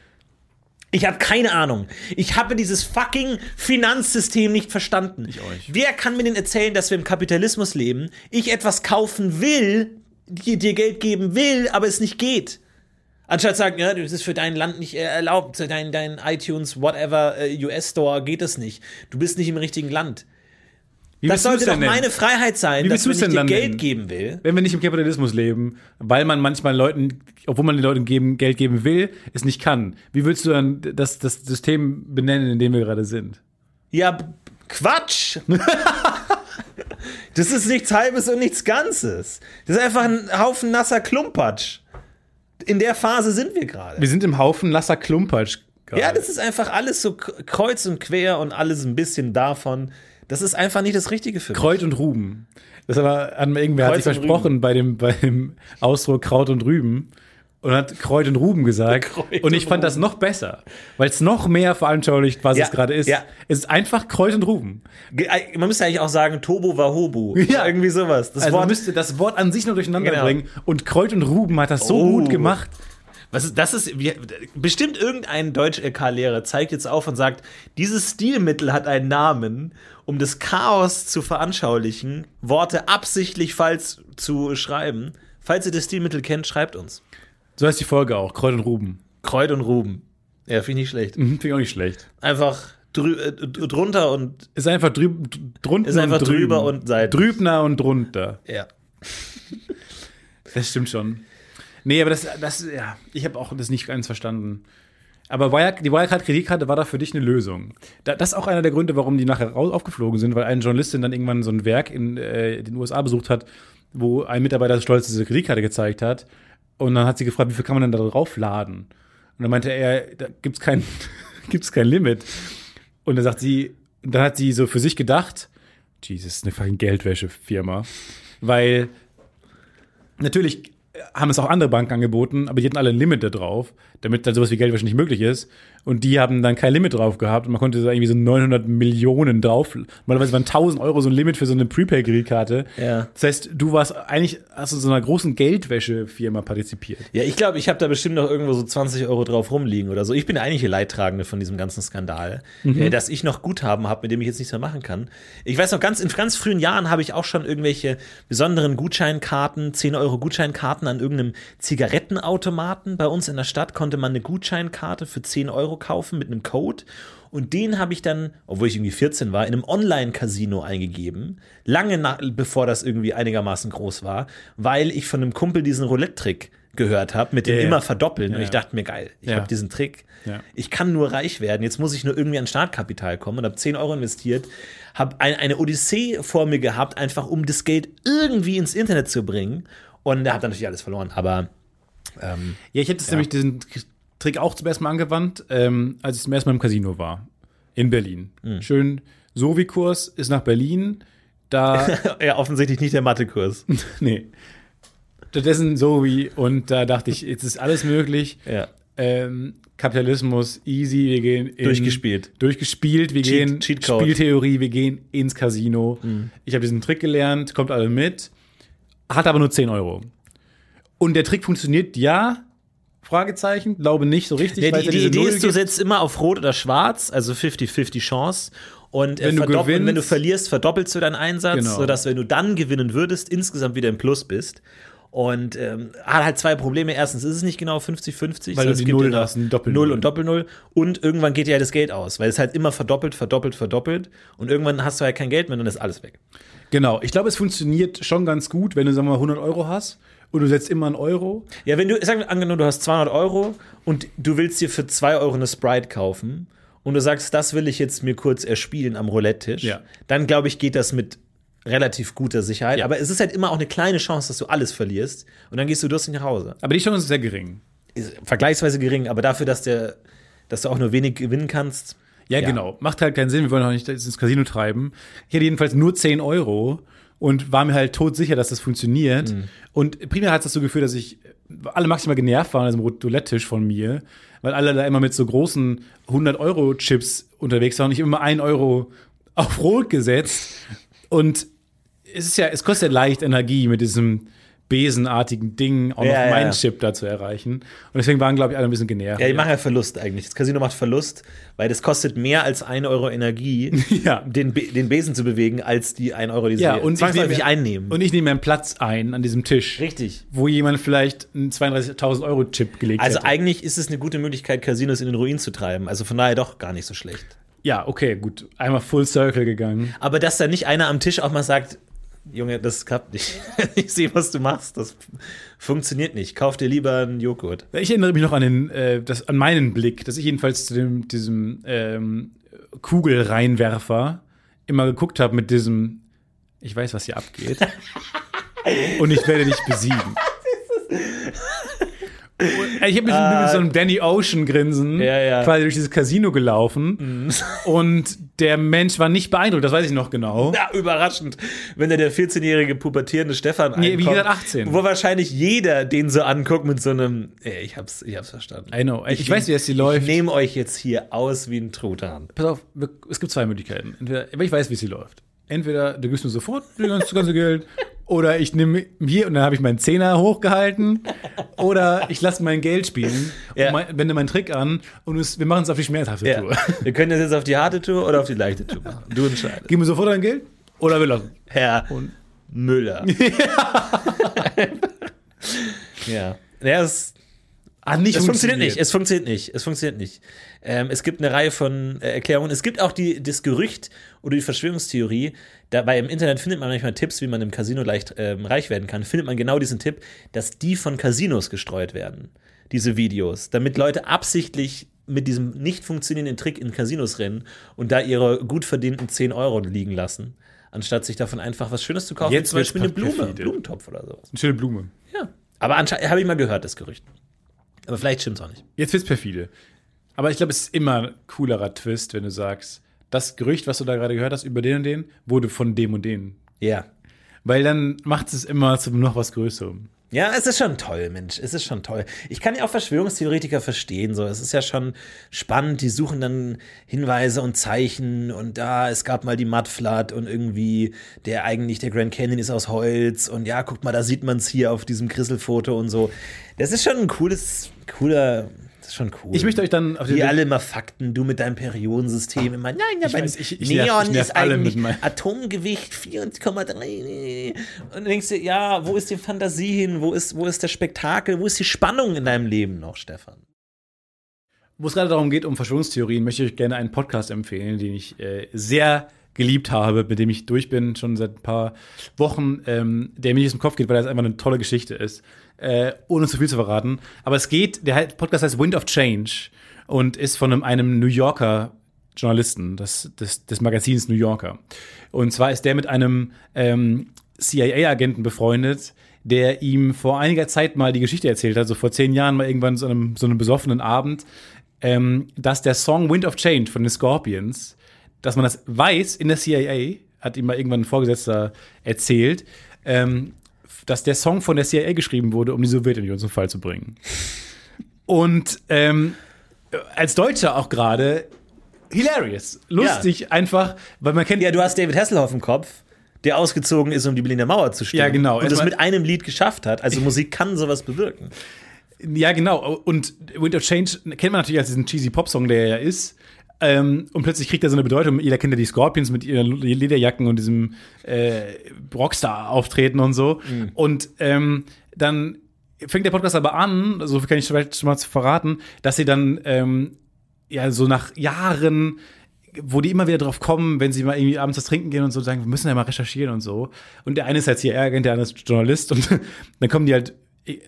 Ich habe keine Ahnung. Ich habe dieses fucking Finanzsystem nicht verstanden.
Ich euch.
Wer kann mir denn erzählen, dass wir im Kapitalismus leben, ich etwas kaufen will, dir, dir Geld geben will, aber es nicht geht? Anstatt zu sagen, ja, das ist für dein Land nicht äh, erlaubt, dein, dein iTunes, whatever, äh, US-Store geht es nicht. Du bist nicht im richtigen Land.
Wie
Das sollte doch meine Freiheit sein,
Wie
dass wenn ich dir Geld
nennen?
geben will.
Wenn wir nicht im Kapitalismus leben, weil man manchmal Leuten, obwohl man den Leuten geben, Geld geben will, es nicht kann. Wie willst du dann das, das System benennen, in dem wir gerade sind?
Ja, Quatsch! das ist nichts Halbes und nichts Ganzes. Das ist einfach ein Haufen nasser Klumpatsch. In der Phase sind wir gerade.
Wir sind im Haufen lasser Klumpatsch. gerade.
Ja, das ist einfach alles so kreuz und quer und alles ein bisschen davon. Das ist einfach nicht das Richtige für mich.
Kreuz und Ruben. Das aber hat mir irgendwer hat
Kreuz
sich
und
versprochen bei dem, bei dem Ausdruck Kraut und Rüben und hat Kreuz und Ruben gesagt.
Kreuz
und ich
und
fand das noch besser, weil es noch mehr veranschaulicht, was
Ja,
es gerade ist.
ja.
Es ist einfach Kreuz und Ruben.
Äh, Man müsste eigentlich auch sagen, Tobo Wahobu.
Ja.
Irgendwie sowas. Das
also man
Wort,
müsste das Wort an sich noch durcheinander
Genau.
bringen. Und Kreuz und Ruben hat das so
Oh.
gut gemacht.
Was ist, das ist, wir, bestimmt irgendein Deutsch-LK-Lehrer zeigt jetzt auf und sagt, dieses Stilmittel hat einen Namen, um das Chaos zu veranschaulichen, Worte absichtlich falsch zu schreiben. Falls ihr das Stilmittel kennt, schreibt uns.
So heißt die Folge auch. Kreuz und Ruben.
Kreuz und Ruben. Ja, finde ich nicht schlecht.
Mhm, Finde ich auch nicht schlecht.
Einfach drü äh, drunter und
Ist einfach drüb, drunter
ist einfach
und drüben.
drüber und seitlich.
Drübner und drunter.
ja.
Das stimmt schon. Nee, aber das, das ja, ich habe auch das nicht ganz verstanden. Aber Wire, die Wirecard-Kreditkarte war da für dich eine Lösung. Da, das ist auch einer der Gründe, warum die nachher raus aufgeflogen sind, weil eine Journalistin dann irgendwann so ein Werk in äh, den USA besucht hat, wo ein Mitarbeiter stolz diese Kreditkarte gezeigt hat. Und dann hat sie gefragt, wie viel kann man denn da drauf laden? Und dann meinte er, da gibt's kein, gibt's kein Limit. Und dann sagt sie, dann hat sie so für sich gedacht, Jesus, eine fucking Geldwäschefirma. Weil natürlich haben es auch andere Banken angeboten, aber die hatten alle ein Limit da drauf, damit dann sowas wie Geldwäsche nicht möglich ist. Und die haben dann kein Limit drauf gehabt und man konnte da irgendwie so 900 Millionen drauf. Normalerweise waren 1000 Euro so ein Limit für so eine Prepaid-Kreditkarte.
Ja.
Das heißt, du warst eigentlich, hast du so einer großen Geldwäschefirma partizipiert.
Ja, ich glaube, ich habe da bestimmt noch irgendwo so 20 Euro drauf rumliegen oder so. Ich bin der eigentliche Leidtragende von diesem ganzen Skandal, äh, dass ich noch Guthaben habe, mit dem ich jetzt nichts mehr machen kann. Ich weiß noch, ganz in ganz frühen Jahren habe ich auch schon irgendwelche besonderen Gutscheinkarten, 10 Euro Gutscheinkarten an irgendeinem Zigarettenautomaten. Bei uns in der Stadt konnte man eine Gutscheinkarte für 10 Euro kaufen mit einem Code. Und den habe ich dann, obwohl ich irgendwie 14 war, in einem Online-Casino eingegeben. Lange nach, bevor das irgendwie einigermaßen groß war, weil ich von einem Kumpel diesen Roulette-Trick gehört habe, mit dem
Ja,
immer verdoppeln. Und
Ja,
ich
ja.
dachte mir, geil, ich
Ja.
habe diesen Trick. Ich kann nur reich werden. Jetzt muss ich nur irgendwie an Startkapital kommen und habe 10 Euro investiert, habe ein, eine Odyssee vor mir gehabt, einfach um das Geld irgendwie ins Internet zu bringen. Und habe dann natürlich alles verloren. Aber ähm,
Ja, ich hätte das nämlich diesen Trick auch zum ersten Mal angewandt, ähm, als ich zum ersten Mal im Casino war. In Berlin. Schön Sovi-Kurs ist nach Berlin. Da,
ja, offensichtlich nicht der Mathekurs.
nee. Stattdessen Sovi und da dachte ich, jetzt ist alles möglich.
Ja.
Ähm, Kapitalismus, easy, wir gehen in,
Durchgespielt.
Durchgespielt, wir
Cheat-
gehen
Cheatcode.
Spieltheorie, wir gehen ins Casino. Ich habe diesen Trick gelernt, kommt alle mit, hat aber nur 10 Euro. Und der Trick funktioniert, ja, Fragezeichen, glaube nicht so richtig.
Ja, die die Idee
Null
ist, du setzt immer auf Rot oder Schwarz, also 50-50 Chance. Und, äh,
Wenn du
und wenn du
gewinnst-
verlierst, verdoppelst du deinen Einsatz,
Genau.
sodass, wenn du dann gewinnen würdest, insgesamt wieder im Plus bist. Und ähm, hat halt zwei Probleme. Erstens ist es nicht genau 50-50.
Weil du
es gibt
Null hast, Doppel-Null.
Null und Doppel-Null. Und irgendwann geht dir ja das Geld aus, weil es halt immer verdoppelt, verdoppelt, verdoppelt. Und irgendwann hast du halt kein Geld mehr und dann ist alles weg.
Genau, ich glaube, es funktioniert schon ganz gut, wenn du, sagen wir mal, 100 Euro hast und du setzt immer einen Euro.
Ja, wenn du, sagen wir, angenommen, du hast 200 Euro und du willst dir für 2 Euro eine Sprite kaufen und du sagst, das will ich jetzt mir kurz erspielen am Roulette-Tisch,
Ja.
dann glaube ich, geht das mit relativ guter Sicherheit.
Ja.
Aber es ist halt immer auch eine kleine Chance, dass du alles verlierst und dann gehst du durstig nach Hause.
Aber die Chance ist sehr gering.
Ist vergleichsweise gering, aber dafür, dass, der, dass du auch nur wenig gewinnen kannst.
Ja,
Ja.
genau. Macht halt keinen Sinn. Wir wollen auch nicht ins Casino treiben. Ich hatte jedenfalls nur 10 Euro und war mir halt todsicher, dass das funktioniert. Und primär hat es dazu geführt, dass ich alle maximal genervt waren an diesem Roulette-Tisch von mir, weil alle da immer mit so großen 100-Euro-Chips unterwegs waren und ich immer einen Euro auf Rot gesetzt. Und es ist ja, es kostet leicht Energie mit diesem besenartigen Dingen auch noch
ja,
meinen
ja.
Chip da zu erreichen. Und deswegen waren, glaube ich, alle ein bisschen genervt.
Ja, die machen ja Verlust eigentlich. Das Casino macht Verlust, weil das kostet mehr als 1 Euro Energie,
Ja.
den, Be den Besen zu bewegen, als die 1 Euro, die sie
Ja, und ich
zwangsläufig
nehme-
einnehmen.
Und ich nehme einen Platz ein an diesem Tisch,
Richtig.
wo jemand vielleicht einen 32.000 Euro Chip gelegt
Also
hätte.
eigentlich ist es eine gute Möglichkeit, Casinos in den Ruin zu treiben. Also von daher doch gar nicht so schlecht.
Ja, okay, gut. Einmal Full Circle gegangen.
Aber dass da nicht einer am Tisch auch mal sagt, Junge, das klappt nicht. ich sehe, was du machst. Das funktioniert nicht. Kauf dir lieber einen Joghurt.
Ich erinnere mich noch an, den, äh, das, an meinen Blick, dass ich jedenfalls zu dem, diesem ähm, Kugelreinwerfer immer geguckt habe mit diesem, ich weiß, was hier abgeht. und ich werde dich besiegen. Ich habe mit, mit so einem Danny Ocean Grinsen
Ja, ja.
quasi durch dieses Casino gelaufen und der Mensch war nicht beeindruckt, das weiß ich noch genau.
Ja, überraschend, wenn da der 14-jährige pubertierende Stefan
Nee, wie
einkommt,
gesagt, 18.
Wo wahrscheinlich jeder den so anguckt mit so einem, ey, ich hab's, ich hab's verstanden.
I know. Ich, weiß, wie es hier läuft.
Ich nehme euch jetzt hier aus wie ein Truthahn.
Pass auf, es gibt zwei Möglichkeiten. Entweder, aber ich weiß, wie sie läuft. Entweder du gibst mir sofort das ganze, Geld, oder ich nehme hier und dann habe ich meinen Zehner hochgehalten, oder ich lasse mein Geld spielen,
Ja.
und mein, wende meinen Trick an und es, wir machen es auf die schmerzhafte
Ja.
Tour.
Wir können das jetzt auf die harte Tour oder auf die leichte Tour machen. Du entscheidest.
Gib mir sofort dein Geld, oder wir lassen.
Herr
Und-
Müller. ja. Ja, es,
Ah, nicht
es funktioniert nicht. Es funktioniert nicht. Es funktioniert nicht. Ähm, es gibt eine Reihe von äh, Erklärungen. Es gibt auch die, das Gerücht oder die Verschwörungstheorie. Dabei im Internet findet man manchmal Tipps, wie man im Casino leicht ähm, reich werden kann. Findet man genau diesen Tipp, dass die von Casinos gestreut werden. Diese Videos. Damit Leute absichtlich mit diesem nicht funktionierenden Trick in Casinos rennen und da ihre gut verdienten 10 Euro liegen lassen. Anstatt sich davon einfach was Schönes zu kaufen,
Jetzt
zum Beispiel eine Blume,
perfide.
Blumentopf oder sowas.
Eine schöne Blume.
Ja. Aber anscheinend habe ich mal gehört, das Gerücht. Aber vielleicht stimmt es auch nicht.
Jetzt wird's perfide. Aber ich glaube, es ist immer ein coolerer Twist, wenn du sagst, das Gerücht, was du da gerade gehört hast über den und den, wurde von dem und den.
Ja.
Weil dann macht es immer zu noch was Größerem.
Ja, es ist schon toll, Mensch. Es ist schon toll. Ich kann ja auch Verschwörungstheoretiker verstehen. So, es ist ja schon spannend. Die suchen dann Hinweise und Zeichen und da es gab mal die Mudflood und irgendwie der eigentlich der Grand Canyon ist aus Holz und ja, guck mal, da sieht man es hier auf diesem Krisselfoto und so. Das ist schon ein cooles, cooler. Das ist schon cool.
Ich möchte euch dann auf den
Die
Weg-
alle immer Fakten, du mit deinem Periodensystem immer. Nein, aber
weiß, ich- ich nerv-
Neon
ich nerv
ist eigentlich Atomgewicht 4,3. Und du denkst dir, ja, wo ist die Fantasie hin? Wo ist, wo ist der Spektakel? Wo ist die Spannung in deinem Leben noch, Stefan?
Wo es gerade darum geht, um Verschwörungstheorien, möchte ich euch gerne einen Podcast empfehlen, den ich äh, sehr geliebt habe, mit dem ich durch bin, schon seit ein paar Wochen, ähm, der mir nicht aus dem Kopf geht, weil das einfach eine tolle Geschichte ist, äh, ohne zu viel zu verraten. Aber es geht, der Podcast heißt Wind of Change und ist von einem, einem New Yorker Journalisten des, des, des Magazins New Yorker. Und zwar ist der mit einem ähm, CIA-Agenten befreundet, der ihm vor einiger Zeit mal die Geschichte erzählt hat, so vor zehn Jahren mal irgendwann so einem, so einem besoffenen Abend, ähm, dass der Song Wind of Change von den Scorpions, dass man das weiß in der CIA, hat ihm mal irgendwann ein Vorgesetzter erzählt, ähm, dass der Song von der CIA geschrieben wurde, um die Sowjetunion zum Fall zu bringen. Und ähm, als Deutscher auch gerade hilarious, lustig einfach, weil man kennt
Ja, du hast David Hasselhoff im Kopf, der ausgezogen ist, um die Berliner Mauer zu stürmen.
Ja, genau.
Und das mit einem Lied geschafft hat. Also Musik kann sowas bewirken.
Ja, genau. Und Wind of Change kennt man natürlich als diesen cheesy Pop-Song, der er ja ist. Ähm, und plötzlich kriegt er so eine Bedeutung. Jeder kennt ja die Scorpions mit ihren Lederjacken und diesem äh, Rockstar-Auftreten und so. Und ähm, dann fängt der Podcast aber an, so viel kann ich vielleicht schon mal verraten, dass sie dann ähm, ja so nach Jahren wo die immer wieder drauf kommen, wenn sie mal irgendwie abends was trinken gehen und so, sagen, wir müssen ja mal recherchieren und so. Und der eine ist halt hier Agent, der andere ist Journalist und dann kommen die halt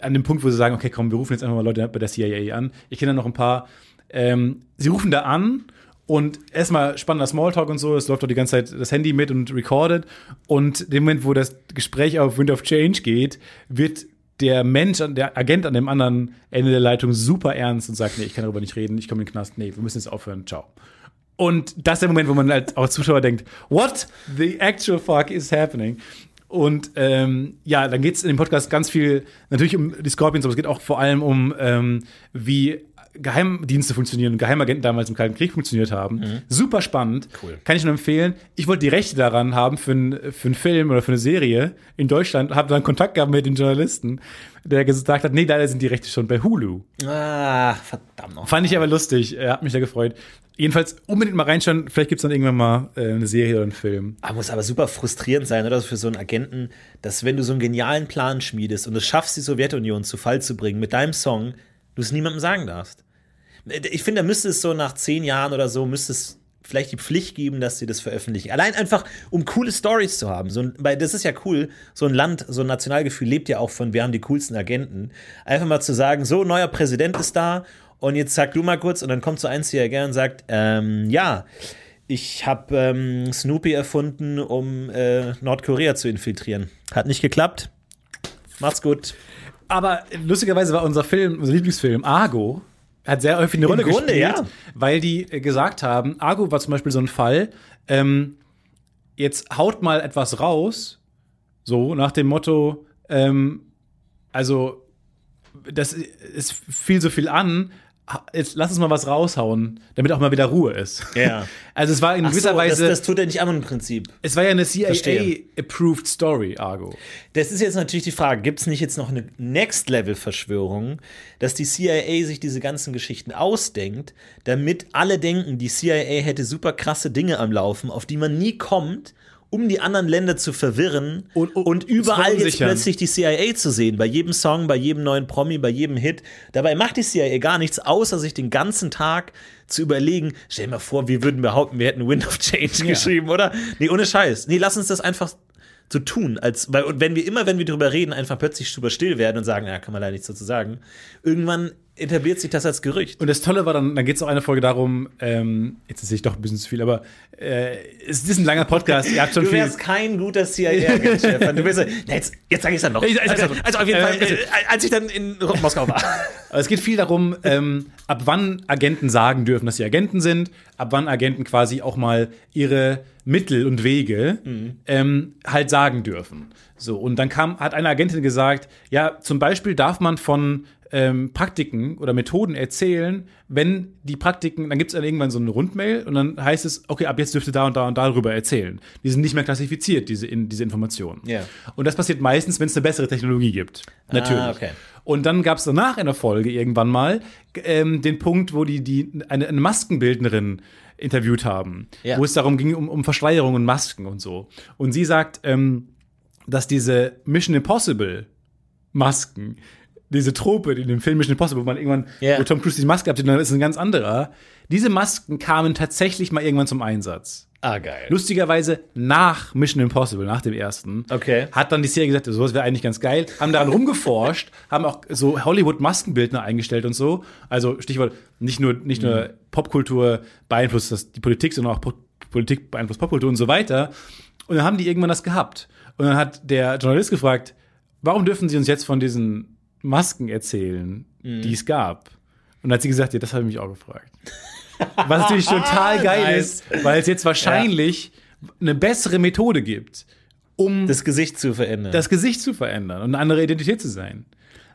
an den Punkt, wo sie sagen, okay, komm, wir rufen jetzt einfach mal Leute bei der CIA an. Ich kenne da noch ein paar. Ähm, sie rufen da an und erstmal spannender Smalltalk und so, es läuft doch die ganze Zeit das Handy mit und recorded. Und dem Moment, wo das Gespräch auf Wind of Change geht, wird der Mensch, der Agent an dem anderen Ende der Leitung super ernst und sagt, nee, ich kann darüber nicht reden, ich komme in den Knast, nee, wir müssen jetzt aufhören, ciao. Und das ist der Moment, wo man als auch Zuschauer denkt, what the actual fuck is happening? Und ähm, ja, dann geht es in dem Podcast ganz viel natürlich um die Scorpions, aber es geht auch vor allem um, ähm, wie Geheimdienste funktionieren und Geheimagenten damals im Kalten Krieg funktioniert haben. Super spannend.
Cool.
Kann ich nur empfehlen. Ich wollte die Rechte daran haben für, ein, für einen Film oder für eine Serie in Deutschland. Habe dann Kontakt gehabt mit den Journalisten, der gesagt hat, nee, leider sind die Rechte schon bei Hulu.
Ah, verdammt noch.
Fand ich aber lustig. Er hat mich da gefreut. Jedenfalls unbedingt mal reinschauen. Vielleicht gibt's dann irgendwann mal äh, eine Serie oder einen Film.
Aber muss aber super frustrierend sein, oder? Für so einen Agenten, dass wenn du so einen genialen Plan schmiedest und es schaffst, die Sowjetunion zu Fall zu bringen mit deinem Song, du es niemandem sagen darfst. Ich finde, da müsste es so nach zehn Jahren oder so, müsste es vielleicht die Pflicht geben, dass sie das veröffentlichen. Allein einfach, um coole Stories zu haben. So weil das ist ja cool. So ein Land, so ein Nationalgefühl lebt ja auch von, wir haben die coolsten Agenten. Einfach mal zu sagen, so, neuer Präsident ist da und jetzt sag du mal kurz und dann kommt so ein CIA und sagt, ähm, ja, ich habe ähm, Snoopy erfunden, um äh, Nordkorea zu infiltrieren. Hat nicht geklappt. Macht's gut.
Aber lustigerweise war unser Film, unser Lieblingsfilm, Argo, hat sehr häufig eine Rolle
Grunde,
gespielt,
ja.
weil die äh, gesagt haben, Argo war zum Beispiel so ein Fall, ähm, jetzt haut mal etwas raus, so nach dem Motto, ähm, also das ist viel so viel an, jetzt lass uns mal was raushauen, damit auch mal wieder Ruhe ist.
Ja.
Also es war in
Ach
gewisser
so,
Weise,
das, das tut er nicht an im Prinzip.
es war ja eine. CIA-approved Story, Argo.
Das ist jetzt natürlich die Frage, gibt es nicht jetzt noch eine Next-Level-Verschwörung, dass die CIA sich diese ganzen Geschichten ausdenkt, damit alle denken, die CIA hätte super krasse Dinge am Laufen, auf die man nie kommt, um die anderen Länder zu verwirren
Und-
und,
und
überall
zu
jetzt plötzlich die CIA zu sehen, bei jedem Song, bei jedem neuen Promi, bei jedem Hit. Dabei macht die CIA gar nichts, außer sich den ganzen Tag zu überlegen, stell dir mal vor, wir würden behaupten, wir hätten Wind of Change geschrieben, oder? Nee, ohne Scheiß. Nee, lass uns das einfach so tun, als, weil, und wenn wir immer, wenn wir drüber reden, einfach plötzlich super still werden und sagen, ja, kann man leider nichts dazu sagen, irgendwann etabliert sich das als Gerücht.
Und das Tolle war dann, dann geht es auch eine Folge darum, ähm, jetzt sehe ich doch ein bisschen zu viel, aber äh, es ist ein langer Podcast, ihr habt schon
Du
viel.
wärst kein guter CIA-Agent, Stefan. Du bist, na, jetzt, jetzt sag ich es dann noch.
Ich- ich-
Also, also auf jeden Fall,
Äh,
äh, als ich dann in Moskau war.
Aber es geht viel darum, ähm, ab wann Agenten sagen dürfen, dass sie Agenten sind, ab wann Agenten quasi auch mal ihre Mittel und Wege ähm, halt sagen dürfen. So, und dann kam, hat eine Agentin gesagt, ja, zum Beispiel darf man von ähm, Praktiken oder Methoden erzählen, wenn die Praktiken, dann gibt es dann irgendwann so eine Rundmail und dann heißt es, okay, ab jetzt dürft ihr da und da und darüber erzählen. Die sind nicht mehr klassifiziert, diese, in, diese Informationen.
Ja.
Und das passiert meistens, wenn es eine bessere Technologie gibt. Natürlich.
Ah, okay.
Und dann gab es danach in der Folge irgendwann mal ähm, den Punkt, wo die, die eine, eine Maskenbildnerin interviewt haben,
Ja.
wo es darum ging, um, um Verschleierung und Masken und so. Und sie sagt, ähm, dass diese Mission Impossible Masken, diese Trope, die in dem Film Mission Impossible, wo man irgendwann,
Ja.
wo Tom Cruise die Maske abzieht, und dann ist es ein ganz anderer. Diese Masken kamen tatsächlich mal irgendwann zum Einsatz.
Ah, geil.
Lustigerweise nach Mission Impossible, nach dem ersten,
Okay.
hat dann die Serie gesagt, sowas wäre eigentlich ganz geil, haben daran rumgeforscht, haben auch so Hollywood-Maskenbildner eingestellt und so. Also Stichwort, nicht nur, nicht nur Popkultur beeinflusst das die Politik, sondern auch Po- Politik beeinflusst Popkultur und so weiter. Und dann haben die irgendwann das gehabt. Und dann hat der Journalist gefragt, warum dürfen Sie uns jetzt von diesen Masken erzählen, die es gab? Und dann hat sie gesagt, ja, das habe ich mich auch gefragt. Was natürlich total geil
Nice.
ist, weil es jetzt wahrscheinlich eine bessere Methode gibt, um das,
Das Gesicht zu verändern.
Gesicht zu verändern und eine andere Identität zu sein.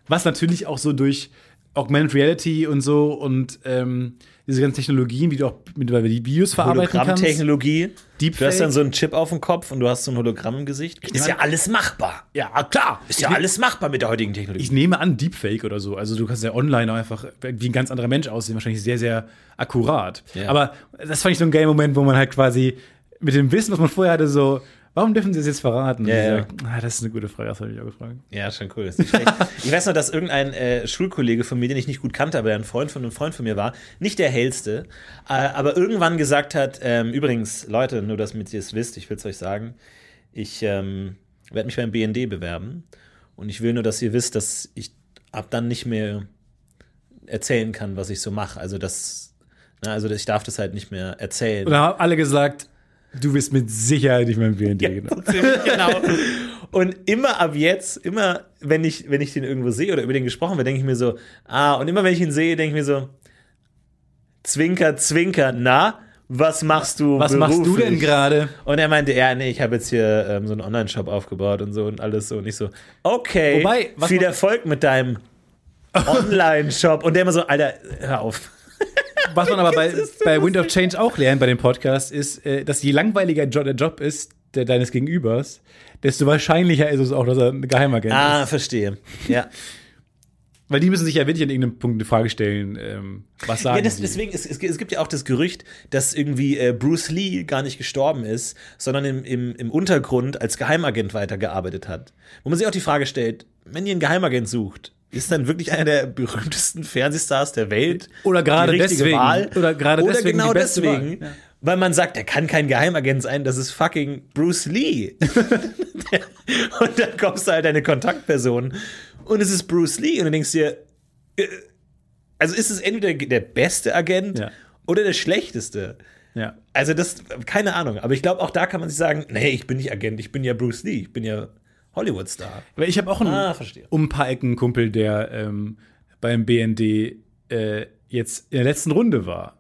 Was natürlich auch so durch Augmented Reality und so und ähm, diese ganzen Technologien, wie du auch mit über die Videos verarbeiten kannst.
Hologrammtechnologie.
Deepfake.
Du hast dann so einen Chip auf dem Kopf und du hast so ein Hologramm im Gesicht. Ist ja alles machbar.
Ja, klar.
Ist ja alles machbar mit der heutigen Technologie.
Ich nehme an, Deepfake oder so. Also du kannst ja online einfach wie ein ganz anderer Mensch aussehen, wahrscheinlich sehr, sehr akkurat.
Ja.
Aber das fand ich so ein Game-Moment, wo man halt quasi mit dem Wissen, was man vorher hatte, so, warum dürfen sie es jetzt verraten?
Ja, ja.
sagt, ah, das ist eine gute Frage, das habe ich auch gefragt.
Ja, schon cool. Ich weiß noch, dass irgendein äh, Schulkollege von mir, den ich nicht gut kannte, aber der ein Freund von einem Freund von mir war, nicht der hellste, äh, aber irgendwann gesagt hat, ähm, übrigens, Leute, nur damit ihr es wisst, ich will es euch sagen, ich ähm, werde mich beim BND bewerben und ich will nur, dass ihr wisst, dass ich ab dann nicht mehr erzählen kann, was ich so mache. Also das, na, also ich darf das halt nicht mehr erzählen.
Und da haben alle gesagt, du wirst mit Sicherheit nicht mehr im BND. genau.
Ziemlich genau. Und immer ab jetzt, immer wenn ich, wenn ich den irgendwo sehe oder über den gesprochen wird, denke ich mir so, ah, und immer wenn ich ihn sehe, denke ich mir so, Zwinker, Zwinker, na, was machst du
Was machst du
beruflich?
denn gerade?
Und er meinte, ja, nee, ich habe jetzt hier ähm, so einen Online-Shop aufgebaut und so und alles so. Und ich so, okay,
Wobei,
viel Erfolg mit deinem Online-Shop. Und der immer so, Alter, hör auf.
Was man aber bei, bei Wind of Change auch lernt bei dem Podcast, ist, äh, dass je langweiliger der Job ist, der deines Gegenübers, desto wahrscheinlicher ist es auch, dass er ein Geheimagent
Ah,
ist.
verstehe. Ja.
Weil die müssen sich ja wirklich an irgendeinem Punkt eine Frage stellen, ähm, was sagen
Ja, das,
sie?
deswegen, es, es, es gibt ja auch das Gerücht, dass irgendwie äh, Bruce Lee gar nicht gestorben ist, sondern im, im, im Untergrund als Geheimagent weitergearbeitet hat. Wo man sich auch die Frage stellt, wenn ihr einen Geheimagent sucht, ist dann wirklich einer der berühmtesten Fernsehstars der Welt
Oder gerade deswegen.
Wahl?
Oder gerade
Oder
deswegen
genau deswegen.
Ja.
weil man sagt, er kann kein Geheimagent sein, das ist fucking Bruce Lee. und dann kommst du halt eine Kontaktperson und es ist Bruce Lee und du denkst dir, äh, also ist es entweder der beste Agent
Ja.
oder der schlechteste.
Ja.
Also das, keine Ahnung. Aber ich glaube, auch da kann man sich sagen, nee, ich bin nicht Agent, ich bin ja Bruce Lee, ich bin ja Hollywood-Star.
Weil ich habe auch einen
Ah,
um ein paar Ecken Kumpel, der ähm, beim BND äh, jetzt in der letzten Runde war,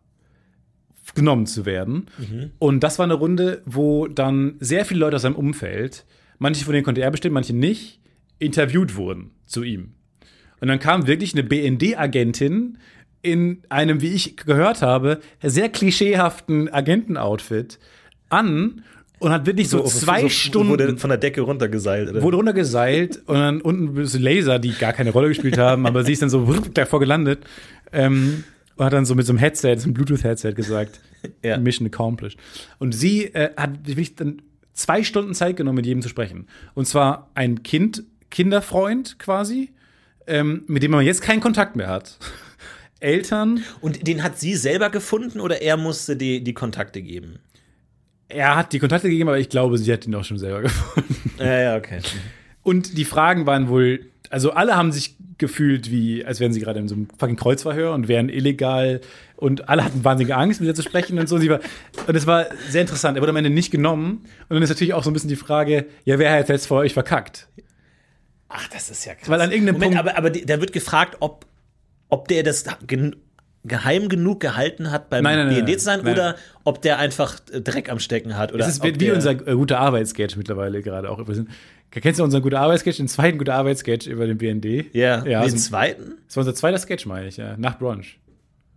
genommen zu werden.
Mhm.
Und das war eine Runde, wo dann sehr viele Leute aus seinem Umfeld, manche von denen konnte er bestimmen, manche nicht, interviewt wurden zu ihm. Und dann kam wirklich eine BND-Agentin in einem, wie ich gehört habe, sehr klischeehaften Agentenoutfit an und hat wirklich so, zwei Stunden
Wurde von der Decke runtergeseilt. Oder?
wurde runtergeseilt und dann unten so Laser, die gar keine Rolle gespielt haben, aber sie ist dann so davor gelandet ähm, und hat dann so mit so einem Headset, so einem Bluetooth-Headset gesagt,
Ja.
Mission accomplished. Und sie äh, hat wirklich dann zwei Stunden Zeit genommen, mit jedem zu sprechen. Und zwar ein Kind, Kinderfreund quasi, ähm, mit dem man jetzt keinen Kontakt mehr hat. Eltern,
Und den hat sie selber gefunden oder er musste die, die Kontakte geben?
Er hat die Kontakte gegeben, aber ich glaube, sie hat ihn auch schon selber gefunden.
Ja, ja, okay.
Und die Fragen waren wohl, also alle haben sich gefühlt wie, als wären sie gerade in so einem fucking Kreuzverhör und wären illegal und alle hatten wahnsinnige Angst, mit ihr zu sprechen und so. Sie war, und es war sehr interessant. Er wurde am Ende nicht genommen. Und dann ist natürlich auch so ein bisschen die Frage, ja, wer hat jetzt vor euch verkackt?
Ach, das ist ja krass.
Weil an irgendeinem
Moment,
Punkt-
aber, aber die- da wird gefragt, ob, ob der das geheim genug gehalten hat, beim BND zu sein oder ob der einfach äh, Dreck am Stecken hat. Oder
Das ist wie unser äh, guter Arbeitssketch mittlerweile gerade auch. Kennst du unseren guter Arbeitssketch, den zweiten guter Arbeitssketch über den BND?
Ja,
ja
den
so-
zweiten?
Das war unser zweiter Sketch, meine ich, ja. Nach Brunch.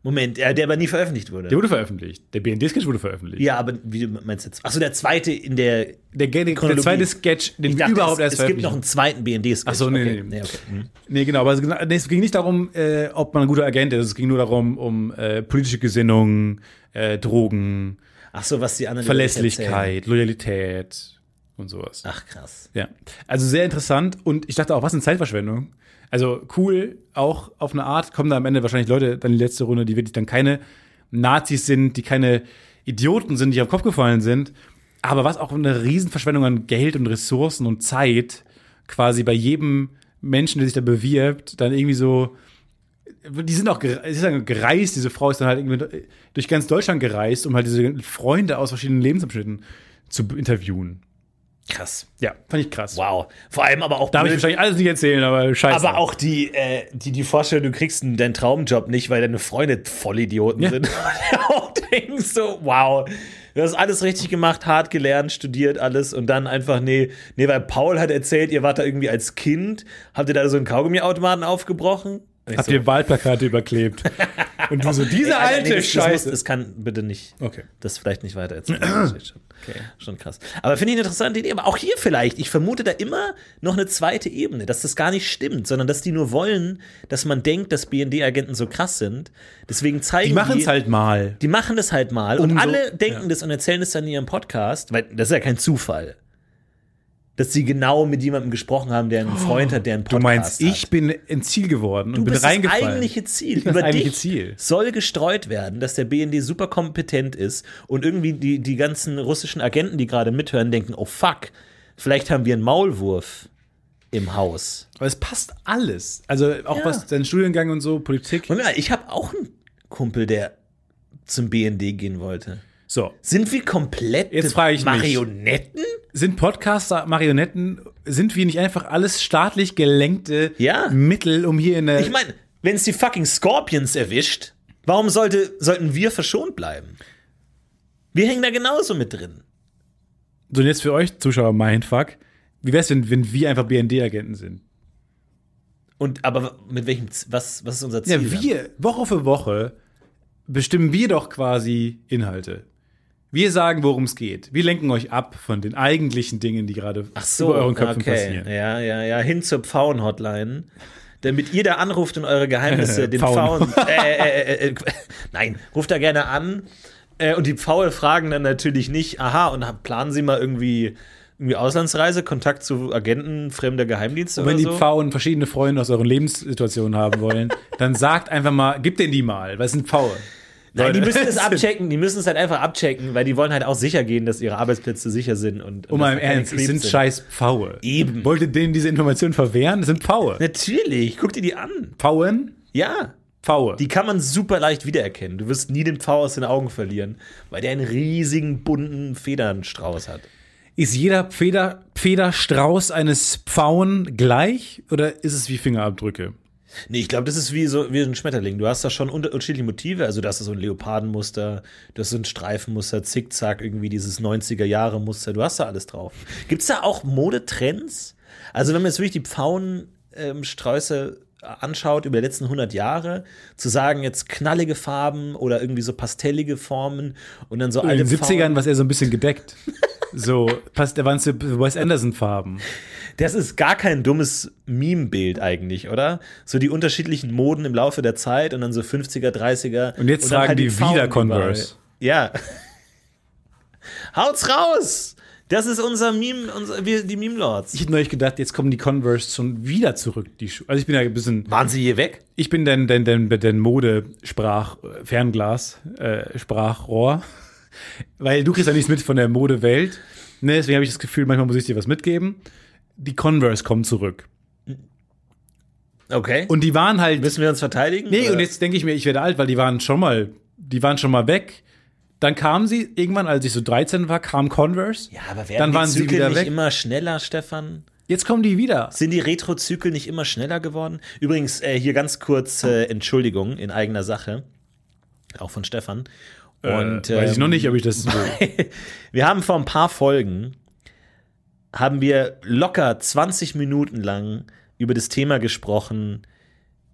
Moment, ja, der aber nie veröffentlicht wurde.
Der wurde veröffentlicht. Der BND-Sketch wurde veröffentlicht.
ja, aber wie du meinst jetzt? Achso, der zweite in der.
Der, der, der zweite Sketch, den
Ich dachte,
überhaupt
es,
erst
es gibt noch einen zweiten BND-Sketch.
Ach so, nee,
okay.
nee.
okay. Hm.
Nee, genau, aber es, ging- nee, es ging nicht darum, äh, ob man ein guter Agent ist. Es ging nur darum, um äh, politische Gesinnung, äh, Drogen,
Ach so, was die anderen.
Verlässlichkeit, Loyalität und sowas.
Ach, krass.
Ja. Also sehr interessant und ich dachte auch, was eine Zeitverschwendung. Also cool, auch auf eine Art kommen da am Ende wahrscheinlich Leute dann die letzte Runde, die wirklich dann keine Nazis sind, die keine Idioten sind, die auf den Kopf gefallen sind. Aber was auch eine Riesenverschwendung an Geld und Ressourcen und Zeit quasi bei jedem Menschen, der sich da bewirbt, dann irgendwie so die sind auch gereist, diese Frau ist dann halt irgendwie durch ganz Deutschland gereist, um halt diese Freunde aus verschiedenen Lebensabschnitten zu interviewen.
Krass.
Ja, fand ich krass.
Wow. Vor allem aber auch.
Darf ich
blöd-
wahrscheinlich alles nicht erzählen, aber scheiße.
aber auch die, äh, die, die Vorstellung, du kriegst einen- deinen Traumjob nicht, weil deine Freunde Vollidioten
Ja.
sind. Und auch denkst so, wow, du hast alles richtig gemacht, hart gelernt, studiert alles und dann einfach, nee, nee, weil Paul hat erzählt, ihr wart da irgendwie als Kind, habt ihr da so einen Kaugummiautomaten aufgekommen? Und ich
Habt
so,
ihr Wahlplakate überklebt? Und du so, diese
ey,
alte
nee, das, das, muss,
Scheiße.
das kann bitte nicht.
Okay.
Das vielleicht nicht weiter erzählen. Das ist schon, schon krass. Aber finde ich eine interessante Idee. Aber auch hier vielleicht. Ich vermute da immer noch eine zweite Ebene, dass das gar nicht stimmt, sondern dass die nur wollen, dass man denkt, dass BND-Agenten so krass sind. Deswegen zeigen
die machen es halt mal.
Die machen das halt mal. Und
Umso-
alle denken das und erzählen es dann in ihrem Podcast, weil das ist ja kein Zufall. Dass sie genau mit jemandem gesprochen haben, der einen Freund hat, der einen
Du
Podcast
meinst,
hat.
ich bin ins Ziel geworden und
Du
bin
bist
reingefallen.
das eigentliche Ziel.
Bin das
Über
eigentliche
dich
Ziel.
soll gestreut werden, dass der BND super kompetent ist und irgendwie die, die ganzen russischen Agenten, die gerade mithören, denken, oh fuck, vielleicht haben wir einen Maulwurf im Haus.
Aber es passt alles. Also auch
Ja.
was dein Studiengang und so, Politik.
Moment mal, ich habe auch einen Kumpel, der zum BND gehen wollte.
So,
Sind wir komplett
Jetzt frage ich mich.
Marionetten?
sind Podcaster Marionetten, sind wir nicht einfach alles staatlich gelenkte
Ja.
Mittel, um hier in der
Ich meine, wenn es die fucking Scorpions erwischt, warum sollte, sollten wir verschont bleiben? Wir hängen da genauso mit drin.
So, und jetzt für euch Zuschauer Mindfuck. Wie wär's, wenn, wenn wir einfach BND-Agenten sind?
Und aber mit welchem, was, was ist unser Ziel?
Ja,
dann?
wir, Woche für Woche, bestimmen wir doch quasi Inhalte. Wir sagen, worum es geht. Wir lenken euch ab von den eigentlichen Dingen, die gerade
so,
über euren Köpfen
okay.
passieren.
Ja, ja, ja, hin zur Pfauen-Hotline. Damit ihr da anruft und eure Geheimnisse den
Pfauen.
Pfauen. Äh, äh, äh, äh, nein, ruft da gerne an. Äh, und die Pfaue fragen dann natürlich nicht, aha, und planen Sie mal irgendwie, irgendwie Auslandsreise, Kontakt zu Agenten fremder Geheimdienste
Und wenn
oder
die? Pfauen verschiedene Freunde aus euren Lebenssituationen haben wollen, dann sagt einfach mal, gib denen die mal, weil es sind Pfaue.
Nein, die müssen es abchecken, die müssen es halt einfach abchecken, weil die wollen halt auch sicher gehen, dass ihre Arbeitsplätze sicher sind. Und, und
Um mal im Ernst, es sind scheiß Pfaue.
Eben.
Wollt ihr denen diese Information verwehren? Es sind Pfaue.
Natürlich, guck dir die an.
Pfauen?
Ja,
Pfaue.
die kann man super leicht wiedererkennen. Du wirst nie den Pfau aus den Augen verlieren, weil der einen riesigen, bunten Federnstrauß hat.
Ist jeder Feder, Federstrauß eines Pfauen gleich oder ist es wie Fingerabdrücke?
Nee, ich glaube, das ist wie so wie ein Schmetterling. Du hast da schon unter- unterschiedliche Motive. Also, du hast da so ein Leopardenmuster, du hast so ein Streifenmuster, Zickzack, irgendwie dieses 90er-Jahre-Muster. Du hast da alles drauf. Gibt es da auch Modetrends? Also, wenn man jetzt wirklich die Pfauensträuße anschaut über die letzten 100 Jahre, zu sagen, jetzt knallige Farben oder irgendwie so pastellige Formen und dann so
In
alte
den 70ern
Pfauen-
war er so ein bisschen gedeckt. So, passt, da waren so Wes Anderson-Farben.
Das ist gar kein dummes Meme-Bild eigentlich, oder? So die unterschiedlichen Moden im Laufe der Zeit und dann so 50er, 30er.
Und jetzt
dann
tragen
halt
die
Pfauen
wieder Converse.
Ja. Haut's raus! Das ist unser Meme, unser, wir, die Meme-Lords.
Ich hätte neulich gedacht, jetzt kommen die Converse schon wieder zurück, die. Also ich bin ja ein bisschen,
Waren sie hier weg?
ich bin denn, denn, denn, denn Mode-Sprach, Fernglas, äh, Sprachrohr. Weil du kriegst ja nichts mit von der Modewelt. Ne, deswegen habe ich das Gefühl, manchmal muss ich dir was mitgeben. Die Converse kommen zurück.
Okay.
Und die waren halt.
müssen wir uns verteidigen?
Nee,
oder?
und jetzt denke ich mir, ich werde alt, weil die waren schon mal, die waren schon mal weg. Dann kamen sie, irgendwann, als ich so 13 war, kam Converse.
Ja, aber werden
dann waren
die
sie wieder
nicht
weg.
immer schneller, Stefan?
Jetzt kommen die wieder.
Sind die Retro-Zyklen nicht immer schneller geworden? Übrigens, äh, hier ganz kurz äh, Entschuldigung in eigener Sache. Auch von Stefan. Und,
äh, weiß ich
ähm,
noch nicht, ob ich das.
Wir haben vor ein paar Folgen haben wir locker 20 Minuten lang über das Thema gesprochen,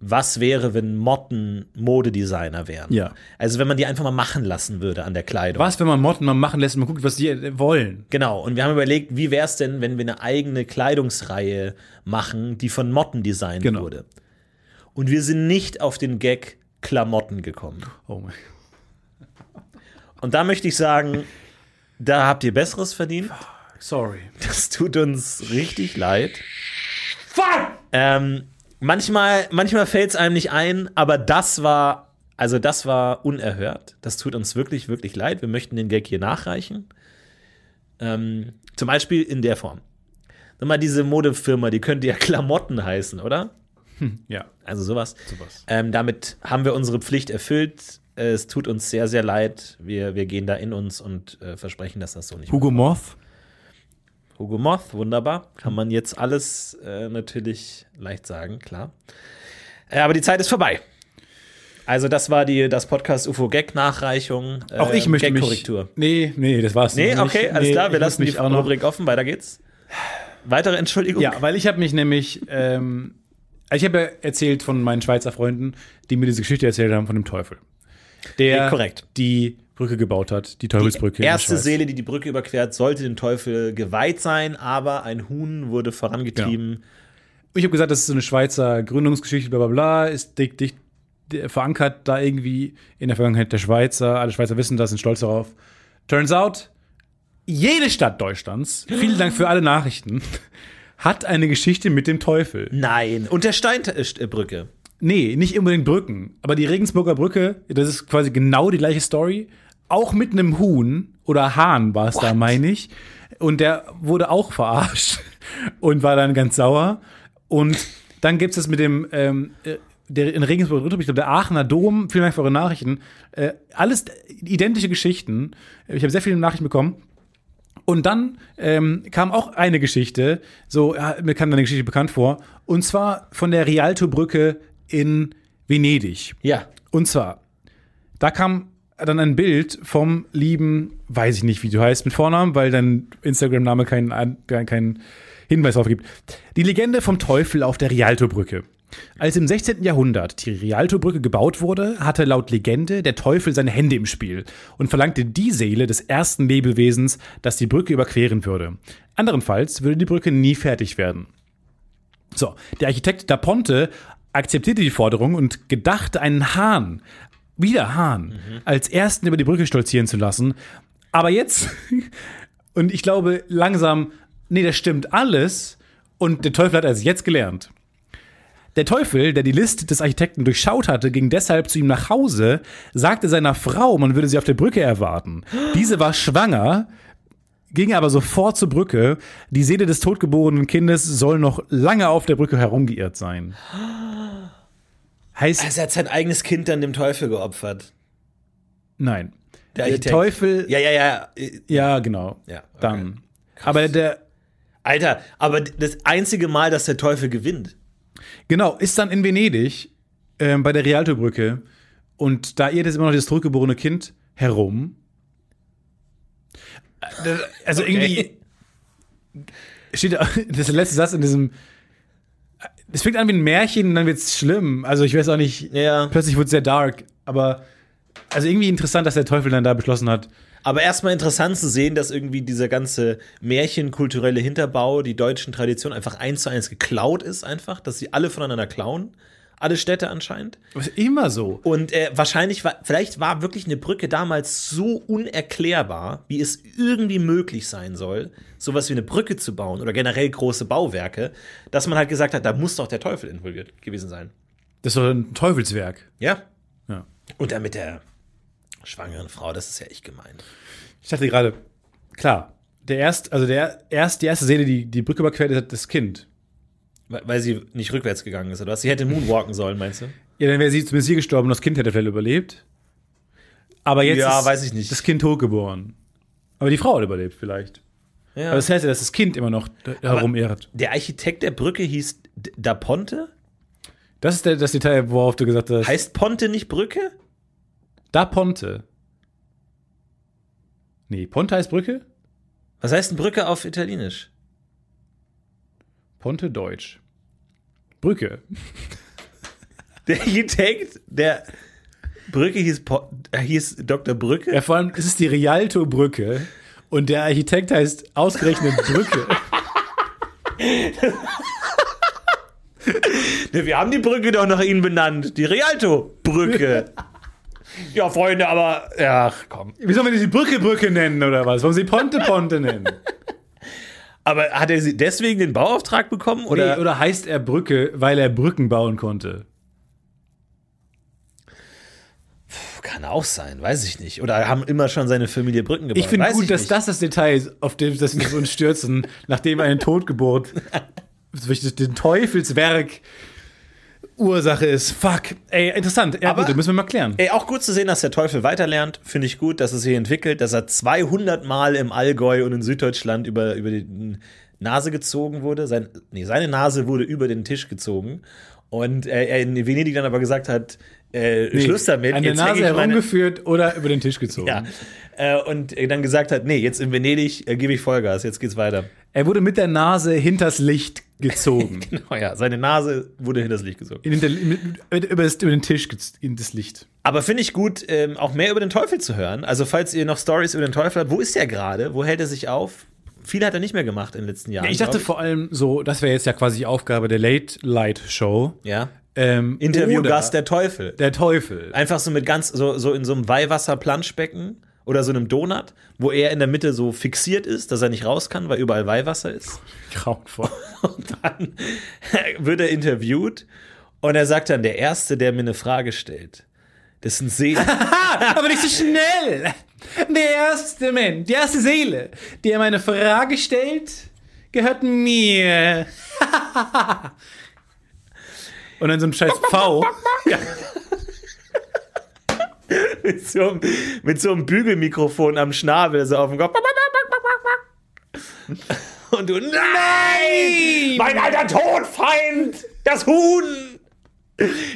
was wäre, wenn Motten Modedesigner wären.
Ja.
Also wenn man die einfach mal machen lassen würde an der Kleidung.
was, wenn man Motten mal machen lässt und man guckt, was die äh, wollen?
Genau, und wir haben überlegt, wie wäre es denn, wenn wir eine eigene Kleidungsreihe machen, die von Motten designt
Genau.
wurde. Und wir sind nicht auf den Gag Klamotten gekommen.
Oh mein
Und da möchte ich sagen, da habt ihr Besseres verdient.
Sorry.
Das tut uns richtig leid. Ähm, manchmal manchmal fällt es einem nicht ein, aber das war, also das war unerhört. Das tut uns wirklich, wirklich leid. Wir möchten den Gag hier nachreichen. Ähm, zum Beispiel in der Form. Sag mal, diese Modefirma, die könnte ja Klamotten heißen, oder?
Ja,
Also sowas.
sowas.
Ähm, damit haben wir unsere Pflicht erfüllt. Es tut uns sehr, sehr leid. Wir, wir gehen da in uns und äh, versprechen, dass das so nicht
Hugo Moth.
Hugo Moth, wunderbar. Kann man jetzt alles äh, natürlich leicht sagen, klar. Äh, aber die Zeit ist vorbei. Also, das war die, das Podcast UFO Gag Nachreichung. Äh,
Auch ich möchte mich.
Gag-Korrektur.
Nee, nee, das war's.
Nee, okay,
nicht.
alles
Nee,
klar. Wir lassen die. Rubrik offen. Weiter geht's. Weitere Entschuldigung.
Ja, weil ich habe mich nämlich, ähm, ich habe ja erzählt von meinen Schweizer Freunden, die mir diese Geschichte erzählt haben von dem Teufel, der
Ja, korrekt.
die Brücke gebaut hat, die Teufelsbrücke.
Die erste. Seele, die die Brücke überquert, sollte dem Teufel geweiht sein, aber ein Huhn wurde vorangetrieben.
Ich habe gesagt, das ist so eine Schweizer Gründungsgeschichte, bla bla bla, ist dick, dick verankert da irgendwie in der Vergangenheit der Schweizer. Alle Schweizer wissen das, sind stolz darauf. Turns out, jede Stadt Deutschlands, vielen Dank für alle Nachrichten, hat eine Geschichte mit dem Teufel.
Nein. Und der Steinbrücke.
Nee, nicht unbedingt Brücken. Aber die Regensburger Brücke, das ist quasi genau die gleiche Story. Auch mit einem Huhn oder Hahn war es da, meine ich. Und der wurde auch verarscht und war dann ganz sauer. Und dann gibt es das mit dem, ähm, äh, der in Regensburg, ich glaube, der Aachener Dom, vielen Dank für eure Nachrichten. Äh, alles identische Geschichten. Ich habe sehr viele Nachrichten bekommen. Und dann ähm, kam auch eine Geschichte, so, ja, mir kam eine Geschichte bekannt vor, und zwar von der Rialto-Brücke in Venedig.
Ja.
Und zwar, da kam dann ein Bild vom lieben, weiß ich nicht, wie du heißt mit Vornamen, weil dein Instagram-Name keinen kein, Hinweis darauf gibt. Die Legende vom Teufel auf der Rialto-Brücke. Als im 16. Jahrhundert die Rialto-Brücke gebaut wurde, hatte laut Legende der Teufel seine Hände im Spiel und verlangte die Seele des ersten Lebewesens, das die Brücke überqueren würde. Anderenfalls würde die Brücke nie fertig werden. So, der Architekt Da Ponte akzeptierte die Forderung und gedachte einen Hahn, wieder Hahn, als ersten über die Brücke stolzieren zu lassen. Aber jetzt, und ich glaube langsam, nee, das stimmt alles. Und der Teufel hat es jetzt gelernt. Der Teufel, der die Liste des Architekten durchschaut hatte, ging deshalb zu ihm nach Hause, sagte seiner Frau, man würde sie auf der Brücke erwarten. Diese war schwanger, ging aber sofort zur Brücke. Die Seele des totgeborenen Kindes soll noch lange auf der Brücke herumgeirrt sein. Heißt,
Also er hat sein eigenes Kind dann dem Teufel geopfert.
nein.
Der,
Der. Teufel, ja,
Ja, ja, ja.
genau.
Ja, okay.
Dann. Aber der,
Alter, aber das einzige Mal, dass der Teufel gewinnt.
Genau, ist dann in Venedig ähm, bei der Rialto-Brücke und da irrt jetzt immer noch das zurückgeborene Kind herum. Also irgendwie steht da- das letzte Satz in diesem. Es fängt an wie ein Märchen und dann wird es schlimm. Also ich weiß auch nicht.
Ja.
Plötzlich wird es sehr dark. Aber also irgendwie interessant, dass der Teufel dann da beschlossen hat.
Aber erstmal interessant zu sehen, dass irgendwie dieser ganze märchenkulturelle Hinterbau, die deutschen Traditionen einfach eins zu eins geklaut ist, einfach, dass sie alle voneinander klauen. Alle Städte anscheinend.
Immer so.
Und äh, wahrscheinlich war, vielleicht war wirklich eine Brücke damals so unerklärbar, wie es irgendwie möglich sein soll, sowas wie eine Brücke zu bauen oder generell große Bauwerke, dass man halt gesagt hat, da muss doch der Teufel involviert gewesen sein.
Das ist doch ein Teufelswerk.
Ja.
Ja.
Und dann mit der schwangeren Frau, das ist ja echt gemein.
Ich dachte gerade, klar, der erst, also der erst, die erste Seele, die die Brücke überquert, ist das Kind.
Weil sie nicht rückwärts gegangen ist, oder was? Sie hätte moonwalken sollen, meinst du?
Ja, dann wäre sie zumindest hier gestorben und das Kind hätte vielleicht überlebt. Aber jetzt
Ja,
ist
weiß ich nicht.
das Kind totgeboren. Aber die Frau hat überlebt vielleicht.
Ja.
Aber das heißt ja, dass das Kind immer noch herumirrt.
der Architekt der Brücke hieß Da Ponte?
Das ist der, das Detail, worauf du gesagt hast.
Heißt Ponte nicht Brücke?
da Ponte. Nee, Ponte heißt Brücke?
Was heißt denn Brücke auf Italienisch?
Ponte Deutsch. Brücke.
Der Architekt der Brücke hieß, Po- äh, hieß Dr. Brücke?
Ja, vor allem, es ist die Rialto-Brücke und der Architekt heißt ausgerechnet Brücke.
Ne, wir haben die Brücke doch nach Ihnen benannt. Die Rialto-Brücke. ja, Freunde, aber. Ach, komm.
Wie sollen wir die Brücke Brücke nennen oder was? Wollen sie Ponte Ponte nennen?
Aber hat er sie deswegen den Bauauftrag bekommen? Oder?
Oder, oder heißt er Brücke, weil er Brücken bauen konnte?
Kann auch sein, weiß ich nicht. Oder haben immer schon seine Familie Brücken gebaut?
Ich finde gut, dass
nicht.
das das Detail ist, auf dem dass wir uns stürzen, nachdem eine Totgeburt durch den Teufelswerk Ursache ist. Fuck. Ey, interessant. Ja,
Aber-
gut, müssen wir mal klären.
Ey, auch gut zu sehen, dass der Teufel weiterlernt. Finde ich gut, dass es sich entwickelt, dass er 200 Mal im Allgäu und in Süddeutschland über, über die Nase gezogen wurde. Sein, nee, seine Nase wurde über den Tisch gezogen. Und er in Venedig dann aber gesagt hat, äh, Schluss damit.
An der Nase herumgeführt oder über den Tisch gezogen.
Ja. Äh, und dann gesagt hat, nee, jetzt in Venedig äh, gebe ich Vollgas, jetzt geht's weiter.
Er wurde mit der Nase hinters Licht gezogen.
Genau, ja, seine Nase wurde hinters Licht gezogen.
In hinter, mit, über, das, über den Tisch in das Licht.
Aber finde ich gut, ähm, auch mehr über den Teufel zu hören. Also, falls ihr noch Stories über den Teufel habt, wo ist der gerade? Wo hält er sich auf? Viel hat er nicht mehr gemacht in den letzten Jahren.
Ich dachte
glaub
vor allem so, das wäre jetzt ja quasi die Aufgabe der Late Light Show.
Ja.
Ähm,
Interviewgast der Teufel.
der Teufel.
Einfach so mit ganz, so, so in so einem Weihwasser-Planschbecken oder so einem Donut, wo er in der Mitte so fixiert ist, dass er nicht raus kann, weil überall Weihwasser ist.
Grauenvoll.
Und dann wird er interviewt und er sagt dann, der Erste, der mir eine Frage stellt, das sind Seelen.
Aber nicht so schnell. Der erste Mensch, die erste Seele, die er meine Frage stellt, gehört mir. Und dann so ein scheiß V. Ja.
mit, so einem, mit so einem Bügelmikrofon am Schnabel, so auf dem Kopf. Und du, nein! Mein alter Todfeind! Das Huhn!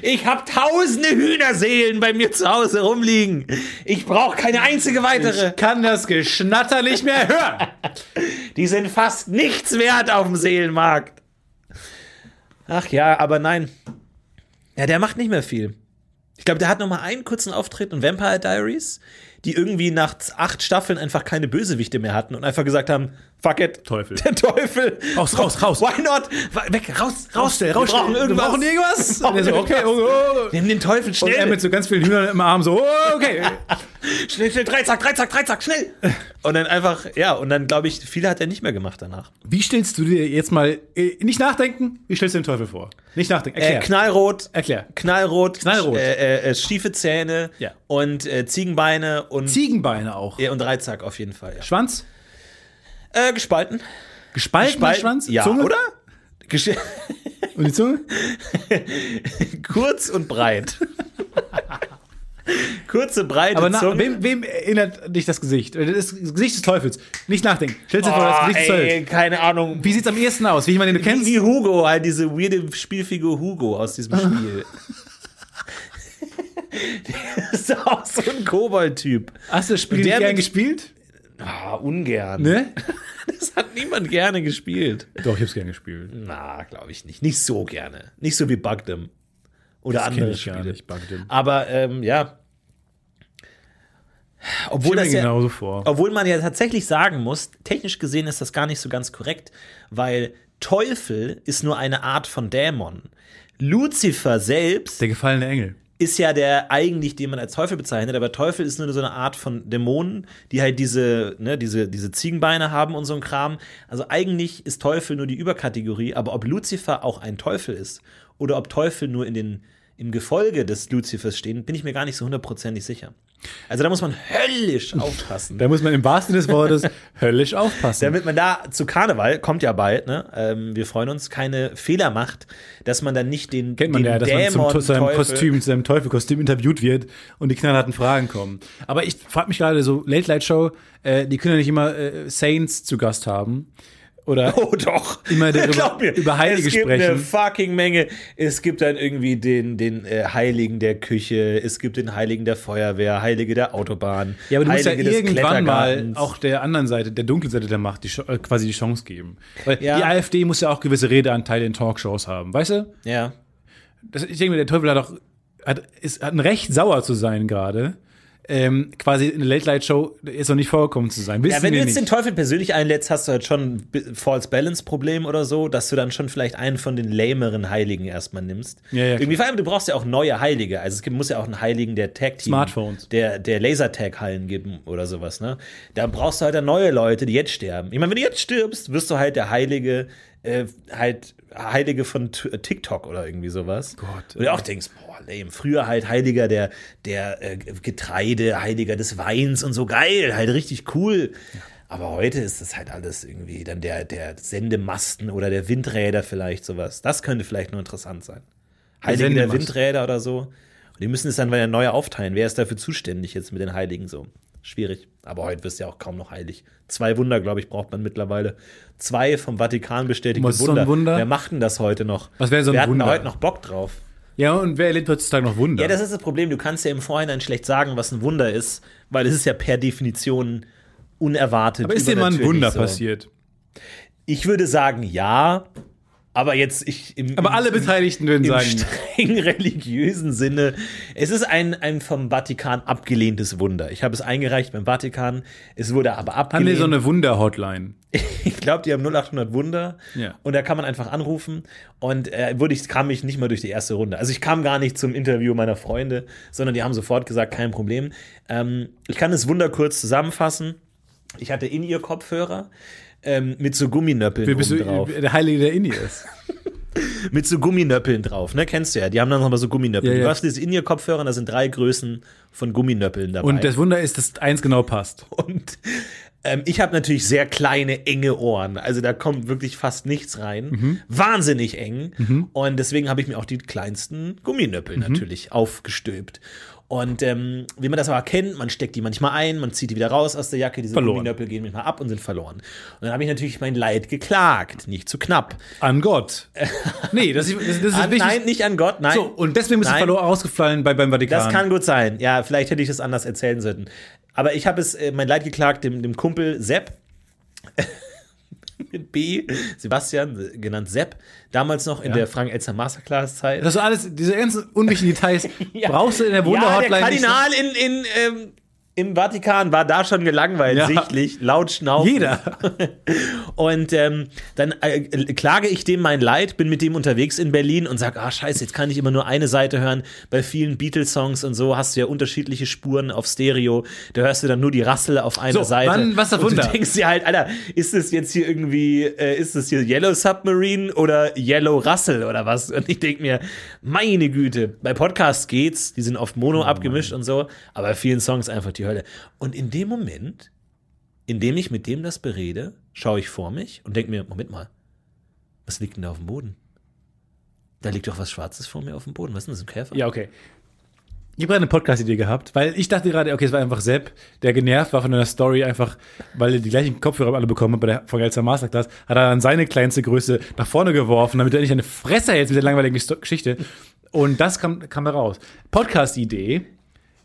Ich habe tausende Hühnerseelen bei mir zu Hause rumliegen. Ich brauche keine einzige weitere.
Ich kann das Geschnatter nicht mehr hören.
Die sind fast nichts wert auf dem Seelenmarkt. Ach ja, aber nein. Ja, der macht nicht mehr viel. Ich glaube, der hat noch mal einen kurzen Auftritt in Vampire Diaries, die irgendwie nach acht Staffeln einfach keine Bösewichte mehr hatten und einfach gesagt haben, fuck it.
Teufel.
Der Teufel.
Raus, raus, raus.
Why not? Weg, raus, raus.
Rausstellen,
Wir brauchen irgendwas.
Wir brauchen irgendwas. Und er so, okay,
irgendwas.
oh, oh.
Nimm den Teufel,
Und er
schnell.
mit so ganz vielen Hühnern im Arm so, oh, okay.
Schnell, schnell, Dreizack, Dreizack, Dreizack, schnell. Und dann einfach, ja, und dann glaube ich, viele hat er nicht mehr gemacht danach.
Wie stellst du dir jetzt mal, äh, nicht nachdenken, wie stellst du den Teufel vor? Nicht nachdenken,
Äh,
erklär.
knallrot.
Erklär.
Knallrot.
Knallrot.
Äh, äh, schiefe Zähne.
Ja.
Und äh, Ziegenbeine und,
Ziegenbeine auch.
ja, und Dreizack auf jeden Fall. Ja.
Schwanz?
Äh, gespalten.
Gespaltener
Spalten.
Schwanz?
Ja,
Zunge?
oder? Gesch
Und die Zunge?
Kurz und breit. Kurze, breite
Aber na,
Zunge.
wem, wem erinnert dich das Gesicht? Das, Gesicht des Teufels. Nicht nachdenken. Stell dir vor, das
oh,
Gesicht des
ey,
Teufels.
keine Ahnung.
Wie sieht's am ehesten aus? Wie jemand, den du kennst?
wie Hugo, halt diese weirde Spielfigur Hugo aus diesem Spiel. Der ist auch so ein Kobold-Typ.
Hast du das Spiel
der
gern gespielt?
Ah, ungern.
Ne?
Das hat niemand gerne gespielt.
Doch, ich hab's gern gespielt.
Na, glaube ich nicht. Nicht so gerne. Nicht so wie Bugdem. Oder
kenn
andere
ich gar
Spiele.
nicht, Bugdem.
Aber ähm, ja. Obwohl, das ja,
genauso vor.
obwohl man ja tatsächlich sagen muss, technisch gesehen ist das gar nicht so ganz korrekt, weil Teufel ist nur eine Art von Dämon. Luzifer selbst
Der gefallene Engel.
Ist ja der eigentlich, den man als Teufel bezeichnet, aber Teufel ist nur so eine Art von Dämonen, die halt diese, ne, diese, diese Ziegenbeine haben und so ein Kram. Also eigentlich ist Teufel nur die Überkategorie, aber ob Luzifer auch ein Teufel ist oder ob Teufel nur in den, im Gefolge des Luzifers stehen, bin ich mir gar nicht so hundertprozentig sicher. Also da muss man höllisch aufpassen.
Da muss man im wahrsten Sinne des Wortes höllisch aufpassen.
Damit man da zu Karneval, kommt ja bald, ne? Ähm, wir freuen uns, keine Fehler macht, dass man dann nicht den,
Kennt man
den
ja, dass man
Dämon,
zum, zu seinem
Teufel-
Kostüm, zu seinem Teufelkostüm interviewt wird und die knallharten Fragen kommen. Aber ich frage mich gerade so, Late Light Show, äh, die können ja nicht immer äh, Saints zu Gast haben. Oder
Oh doch.
Immer darüber-
mir,
über Heilige
es gibt
sprechen.
eine fucking Menge. Es gibt dann irgendwie den, den äh, Heiligen der Küche, es gibt den Heiligen der Feuerwehr, Heilige der Autobahn.
Ja, aber du musst ja
Heilige
irgendwann mal auch der anderen Seite, der dunklen Seite der Macht, die, äh, quasi die Chance geben. Weil
Ja.
die AfD muss ja auch gewisse Redeanteile in Talkshows haben, weißt du?
Ja.
Das, ich denke mir, der Teufel hat auch hat, ist, hat ein Recht, sauer zu sein gerade. Ähm, quasi in der Late Light Show ist noch nicht vorgekommen zu sein. Wissen
Ja, wenn du jetzt den
nicht.
Teufel persönlich einlädst, hast du halt schon ein False Balance Problem oder so, dass du dann schon vielleicht einen von den lameren Heiligen erstmal nimmst.
Ja, ja,
Irgendwie vor allem, du brauchst ja auch neue Heilige. Also es gibt, muss ja auch einen Heiligen der Tag Team,
Smartphones.
der der Lasertag Hallen geben oder sowas. Ne, da brauchst du halt dann neue Leute, die jetzt sterben. Ich meine, wenn du jetzt stirbst, wirst du halt der Heilige, äh, halt Heilige von TikTok oder irgendwie sowas.
Gott,
Und du auch denkst, boah, lame. Früher halt Heiliger der, der äh, Getreide, Heiliger des Weins und so geil, halt richtig cool. Aber heute ist das halt alles irgendwie dann der, der Sendemasten oder der Windräder vielleicht sowas. Das könnte vielleicht nur interessant sein. Heilige der. Windräder oder so. Und die müssen es dann wieder neu aufteilen. Wer ist dafür zuständig jetzt mit den Heiligen so? Schwierig. Aber heute wirst du ja auch kaum noch heilig. Zwei Wunder, glaube ich, braucht man mittlerweile. Zwei vom Vatikan bestätigte
ist so
Wunder.
ein Wunder?
Wer macht denn das heute noch?
Was wäre so ein
Wir hatten
Wunder?
heute noch Bock drauf.
Ja, und wer erlebt heutzutage noch Wunder?
Ja, das ist das Problem. Du kannst ja im Vorhinein schlecht sagen, was ein Wunder ist, weil es ist ja per Definition unerwartet.
Aber ist dir mal ein Wunder
so.
passiert?
Ich würde sagen, ja. Aber jetzt, ich im,
Aber alle Beteiligten würden
im
sagen,
streng religiösen Sinne, es ist ein, ein vom Vatikan abgelehntes Wunder. Ich habe es eingereicht beim Vatikan, es wurde aber
haben
abgelehnt.
wir so eine Wunder-Hotline?
Ich glaube, die haben 0800 Wunder.
Ja.
Und da kann man einfach anrufen. Und äh, wurde ich, kam ich nicht mal durch die erste Runde. Also ich kam gar nicht zum Interview meiner Freunde, sondern die haben sofort gesagt, kein Problem. Ähm, ich kann das Wunder kurz zusammenfassen. Ich hatte in ihr Kopfhörer ähm, mit so Gumminöppeln
Wie bist du
drauf.
der Heilige der Indie ist?
Mit so Gumminöppeln drauf, ne? Kennst du ja. Die haben dann nochmal so Gumminöppel.
Ja, ja.
Du hast diese in ihr Kopfhörer, da sind drei Größen von Gumminöppeln dabei.
Und das Wunder ist, dass eins genau passt.
Und ähm, ich habe natürlich sehr kleine, enge Ohren. Also da kommt wirklich fast nichts rein.
Mhm.
Wahnsinnig eng. Und deswegen habe ich mir auch die kleinsten Gumminöppel
Mhm.
natürlich aufgestülpt. Und ähm, wie man das aber kennt, man steckt die manchmal ein, man zieht die wieder raus aus der Jacke, diese
Verloren.
Gumminöppel gehen manchmal ab und sind verloren. Und dann habe ich natürlich mein Leid geklagt, nicht zu knapp.
An Gott. Nee, das, ist- das, ist
An,
wichtig.
nein, nicht an Gott, nein.
So, und deswegen bist du
Nein.
verloren ausgefallen bei, beim Vatikan.
Das kann gut sein. Ja, vielleicht hätte ich das anders erzählen sollten. Aber ich habe es, äh, mein Leid geklagt, dem, dem Kumpel Sepp. mit B, Sebastian, genannt Sepp, damals noch in
Ja.
der Frank-Elzer Masterclass-Zeit.
Das ist alles, diese ganzen unwichtigen Details brauchst du in der
Ja, der
Wunder-Hotline nicht.
Kardinal in, in, ähm, im Vatikan war da schon gelangweilt,
Ja.
sichtlich, laut schnaufen.
Jeder.
Und ähm, dann äh, klage ich dem mein Leid, bin mit dem unterwegs in Berlin und sag, ah scheiße, jetzt kann ich immer nur eine Seite hören. Bei vielen Beatles-Songs und so hast du ja unterschiedliche Spuren auf Stereo. Da hörst du dann nur die Rassel auf einer
So,
Seite.
wann- was das
und
Wunder?
du denkst dir halt, Alter, ist das jetzt hier irgendwie, äh, ist das hier Yellow Submarine oder Yellow Russell oder was? Und ich denk mir, meine Güte, bei Podcasts geht's, die sind oft mono abgemischt und so, aber bei vielen Songs einfach die Hölle. Und in dem Moment indem ich mit dem das berede, schaue ich vor mich und denke mir, Moment mal, was liegt denn da auf dem Boden? Da liegt doch was Schwarzes vor mir auf dem Boden. Was ist denn das, ein Käfer?
Ja, okay. Ich habe gerade eine Podcast-Idee gehabt, weil ich dachte gerade, okay, es war einfach Sepp, der genervt war von einer Story, einfach, weil er die gleichen Kopfhörer alle bekommen hat bei der von Gelser Masterclass, hat er dann seine kleinste Größe nach vorne geworfen, damit er nicht eine Fresse hältst mit der langweiligen Geschichte. Und das kam, kam heraus. Podcast-Idee.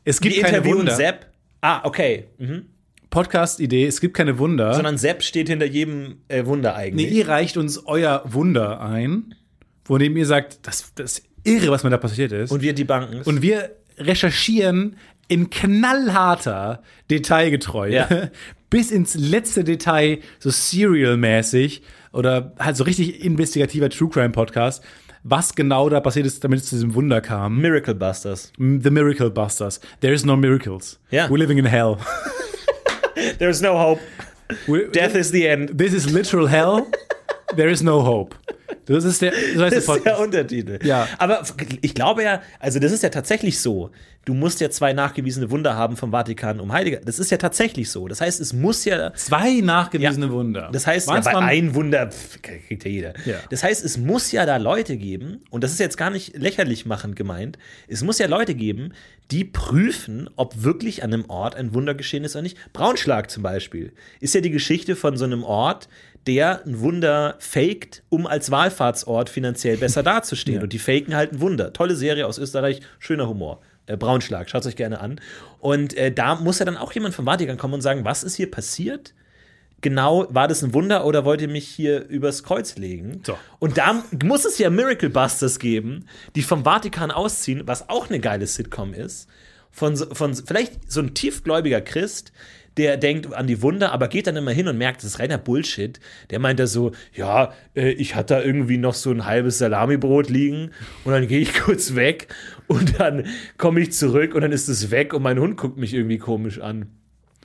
Es gibt
Wir
keine
interviewen
Wunder.
Sepp. Ah, okay. Mhm.
Podcast-Idee, es gibt keine Wunder.
Sondern Sepp steht hinter jedem äh, Wunder
Nee,
eigentlich.
ihr reicht uns euer Wunder ein, dem ihr sagt, das, das ist irre, was mir da passiert ist.
und wir die Banken.
Und wir recherchieren in knallharter Detailgetreue
Ja.
bis ins letzte Detail, so serial-mäßig oder halt so richtig investigativer True Crime Podcast, was genau da passiert ist, damit es zu diesem Wunder kam.
Miracle Busters.
The Miracle Busters. There is no miracles.
Ja.
We're living in hell.
There's no hope.
We're-
Death is the end.
This is literal hell. There is no hope. Das ist der, so
Das ist der. Untertitel.
Ja.
Aber ich glaube ja, also das ist ja tatsächlich so. Du musst ja zwei nachgewiesene Wunder haben vom Vatikan um Heiliger. Das ist ja tatsächlich so. Das heißt, es muss ja
Zwei nachgewiesene
Ja.
Wunder.
Das heißt, ja, bei ein Wunder pff, kriegt ja jeder.
Ja.
Das heißt, es muss ja da Leute geben, und das ist jetzt gar nicht lächerlich machend gemeint, es muss ja Leute geben, die prüfen, ob wirklich an einem Ort ein Wunder geschehen ist oder nicht. Braunschlag zum Beispiel ist ja die Geschichte von so einem Ort, der ein Wunder faked, um als Wallfahrtsort finanziell besser dazustehen.
Ja.
Und die faken halt ein Wunder. Tolle Serie aus Österreich, schöner Humor. Äh, Braunschlag, schaut euch gerne an. Und äh, da muss ja dann auch jemand vom Vatikan kommen und sagen, was ist hier passiert? Genau, war das ein Wunder oder wollt ihr mich hier übers Kreuz legen?
So.
Und da muss es ja Miracle Busters geben, die vom Vatikan ausziehen, was auch eine geile Sitcom ist. Von, von vielleicht so ein tiefgläubiger Christ, der denkt an die Wunder, aber geht dann immer hin und merkt, das ist reiner Bullshit. Der meint da so, ja, äh, ich hatte da irgendwie noch so ein halbes Salamibrot liegen und dann gehe ich kurz weg und dann komme ich zurück und dann ist es weg und mein Hund guckt mich irgendwie komisch an.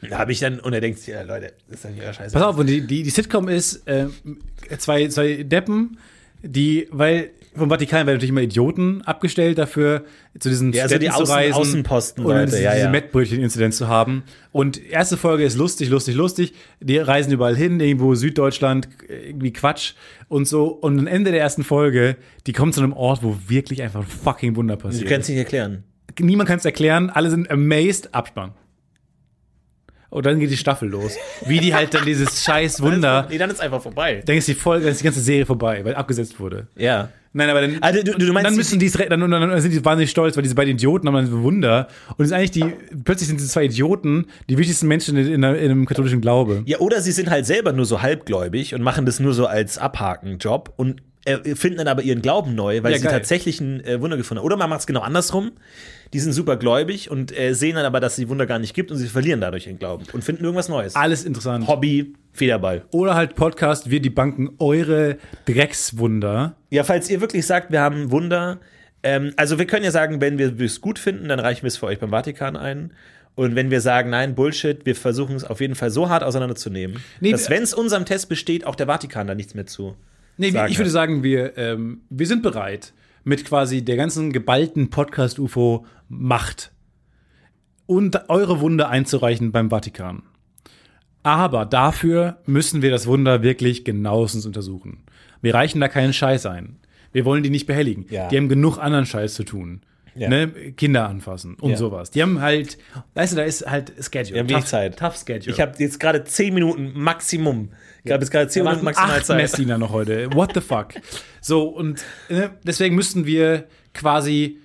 Da habe ich dann, und er denkt, sich, ja Leute, das ist doch nicht euer Scheiß.
Pass auf, und die, die, die Sitcom ist äh, zwei, zwei Deppen, die, weil vom Vatikan werden natürlich immer Idioten abgestellt dafür, zu diesen
Ja, so die
Städten zu
Außen-
reisen
Außenposten-Leute,
und diese,
ja,
diese
ja.
Mettbrötchen-Inzidenz zu haben. Und erste Folge ist lustig, lustig, lustig. Die reisen überall hin, irgendwo Süddeutschland, irgendwie Quatsch und so. Und am Ende der ersten Folge, die kommen zu einem Ort, wo wirklich einfach ein fucking Wunder
Du
passiert.
kannst nicht erklären.
Niemand kann es erklären, alle sind amazed, Abspann. Und dann geht die Staffel los. Wie die halt dann dieses scheiß Wunder
Nee, dann ist einfach vorbei.
dann ist die Folge, dann ist die ganze Serie vorbei, weil abgesetzt wurde.
Ja.
Nein, aber dann,
Also, du- du meinst
dann müssen die dann, dann, sind die wahnsinnig stolz, weil diese beiden Idioten haben dann so Wunder. Und es ist eigentlich die, plötzlich sind diese zwei Idioten die wichtigsten Menschen in, in, in einem katholischen Glaube.
Ja, oder sie sind halt selber nur so halbgläubig und machen das nur so als Abhaken-Job und äh, finden dann aber ihren Glauben neu, weil
Ja,
sie
geil.
tatsächlich ein äh, Wunder gefunden haben. Oder man macht es genau andersrum. Die sind super gläubig und äh, sehen dann aber, dass es die Wunder gar nicht gibt und sie verlieren dadurch ihren Glauben und finden irgendwas Neues.
Alles interessant.
Hobby, Federball.
Oder halt Podcast, wir die Banken eure Dreckswunder.
Ja, falls ihr wirklich sagt, wir haben Wunder, ähm, also wir können ja sagen, wenn wir es gut finden, dann reichen wir es für euch beim Vatikan ein. Und wenn wir sagen, nein, Bullshit, wir versuchen es auf jeden Fall so hart auseinanderzunehmen,
Nee,
dass, wenn es unserem Test besteht, auch der Vatikan da nichts mehr zu.
Nee, ich würde sagen, wir, ähm, wir sind bereit mit quasi der ganzen geballten Podcast-UFO-Macht und eure Wunder einzureichen beim Vatikan. Aber dafür müssen wir das Wunder wirklich genauestens untersuchen. Wir reichen da keinen Scheiß ein. Wir wollen die nicht behelligen.
Ja.
Die haben genug anderen Scheiß zu tun.
Ja.
Ne? Kinder anfassen und
Ja.
sowas. Die haben halt, weißt du, da ist halt Schedule.
Wir haben wenig Zeit.
Tough Schedule.
Ich habe jetzt gerade 10 Minuten Maximum. Ich habe jetzt gerade 10
Da
Minuten maximal
acht
Zeit.
Messdiener noch heute. What the fuck? So, und ne, deswegen müssten wir quasi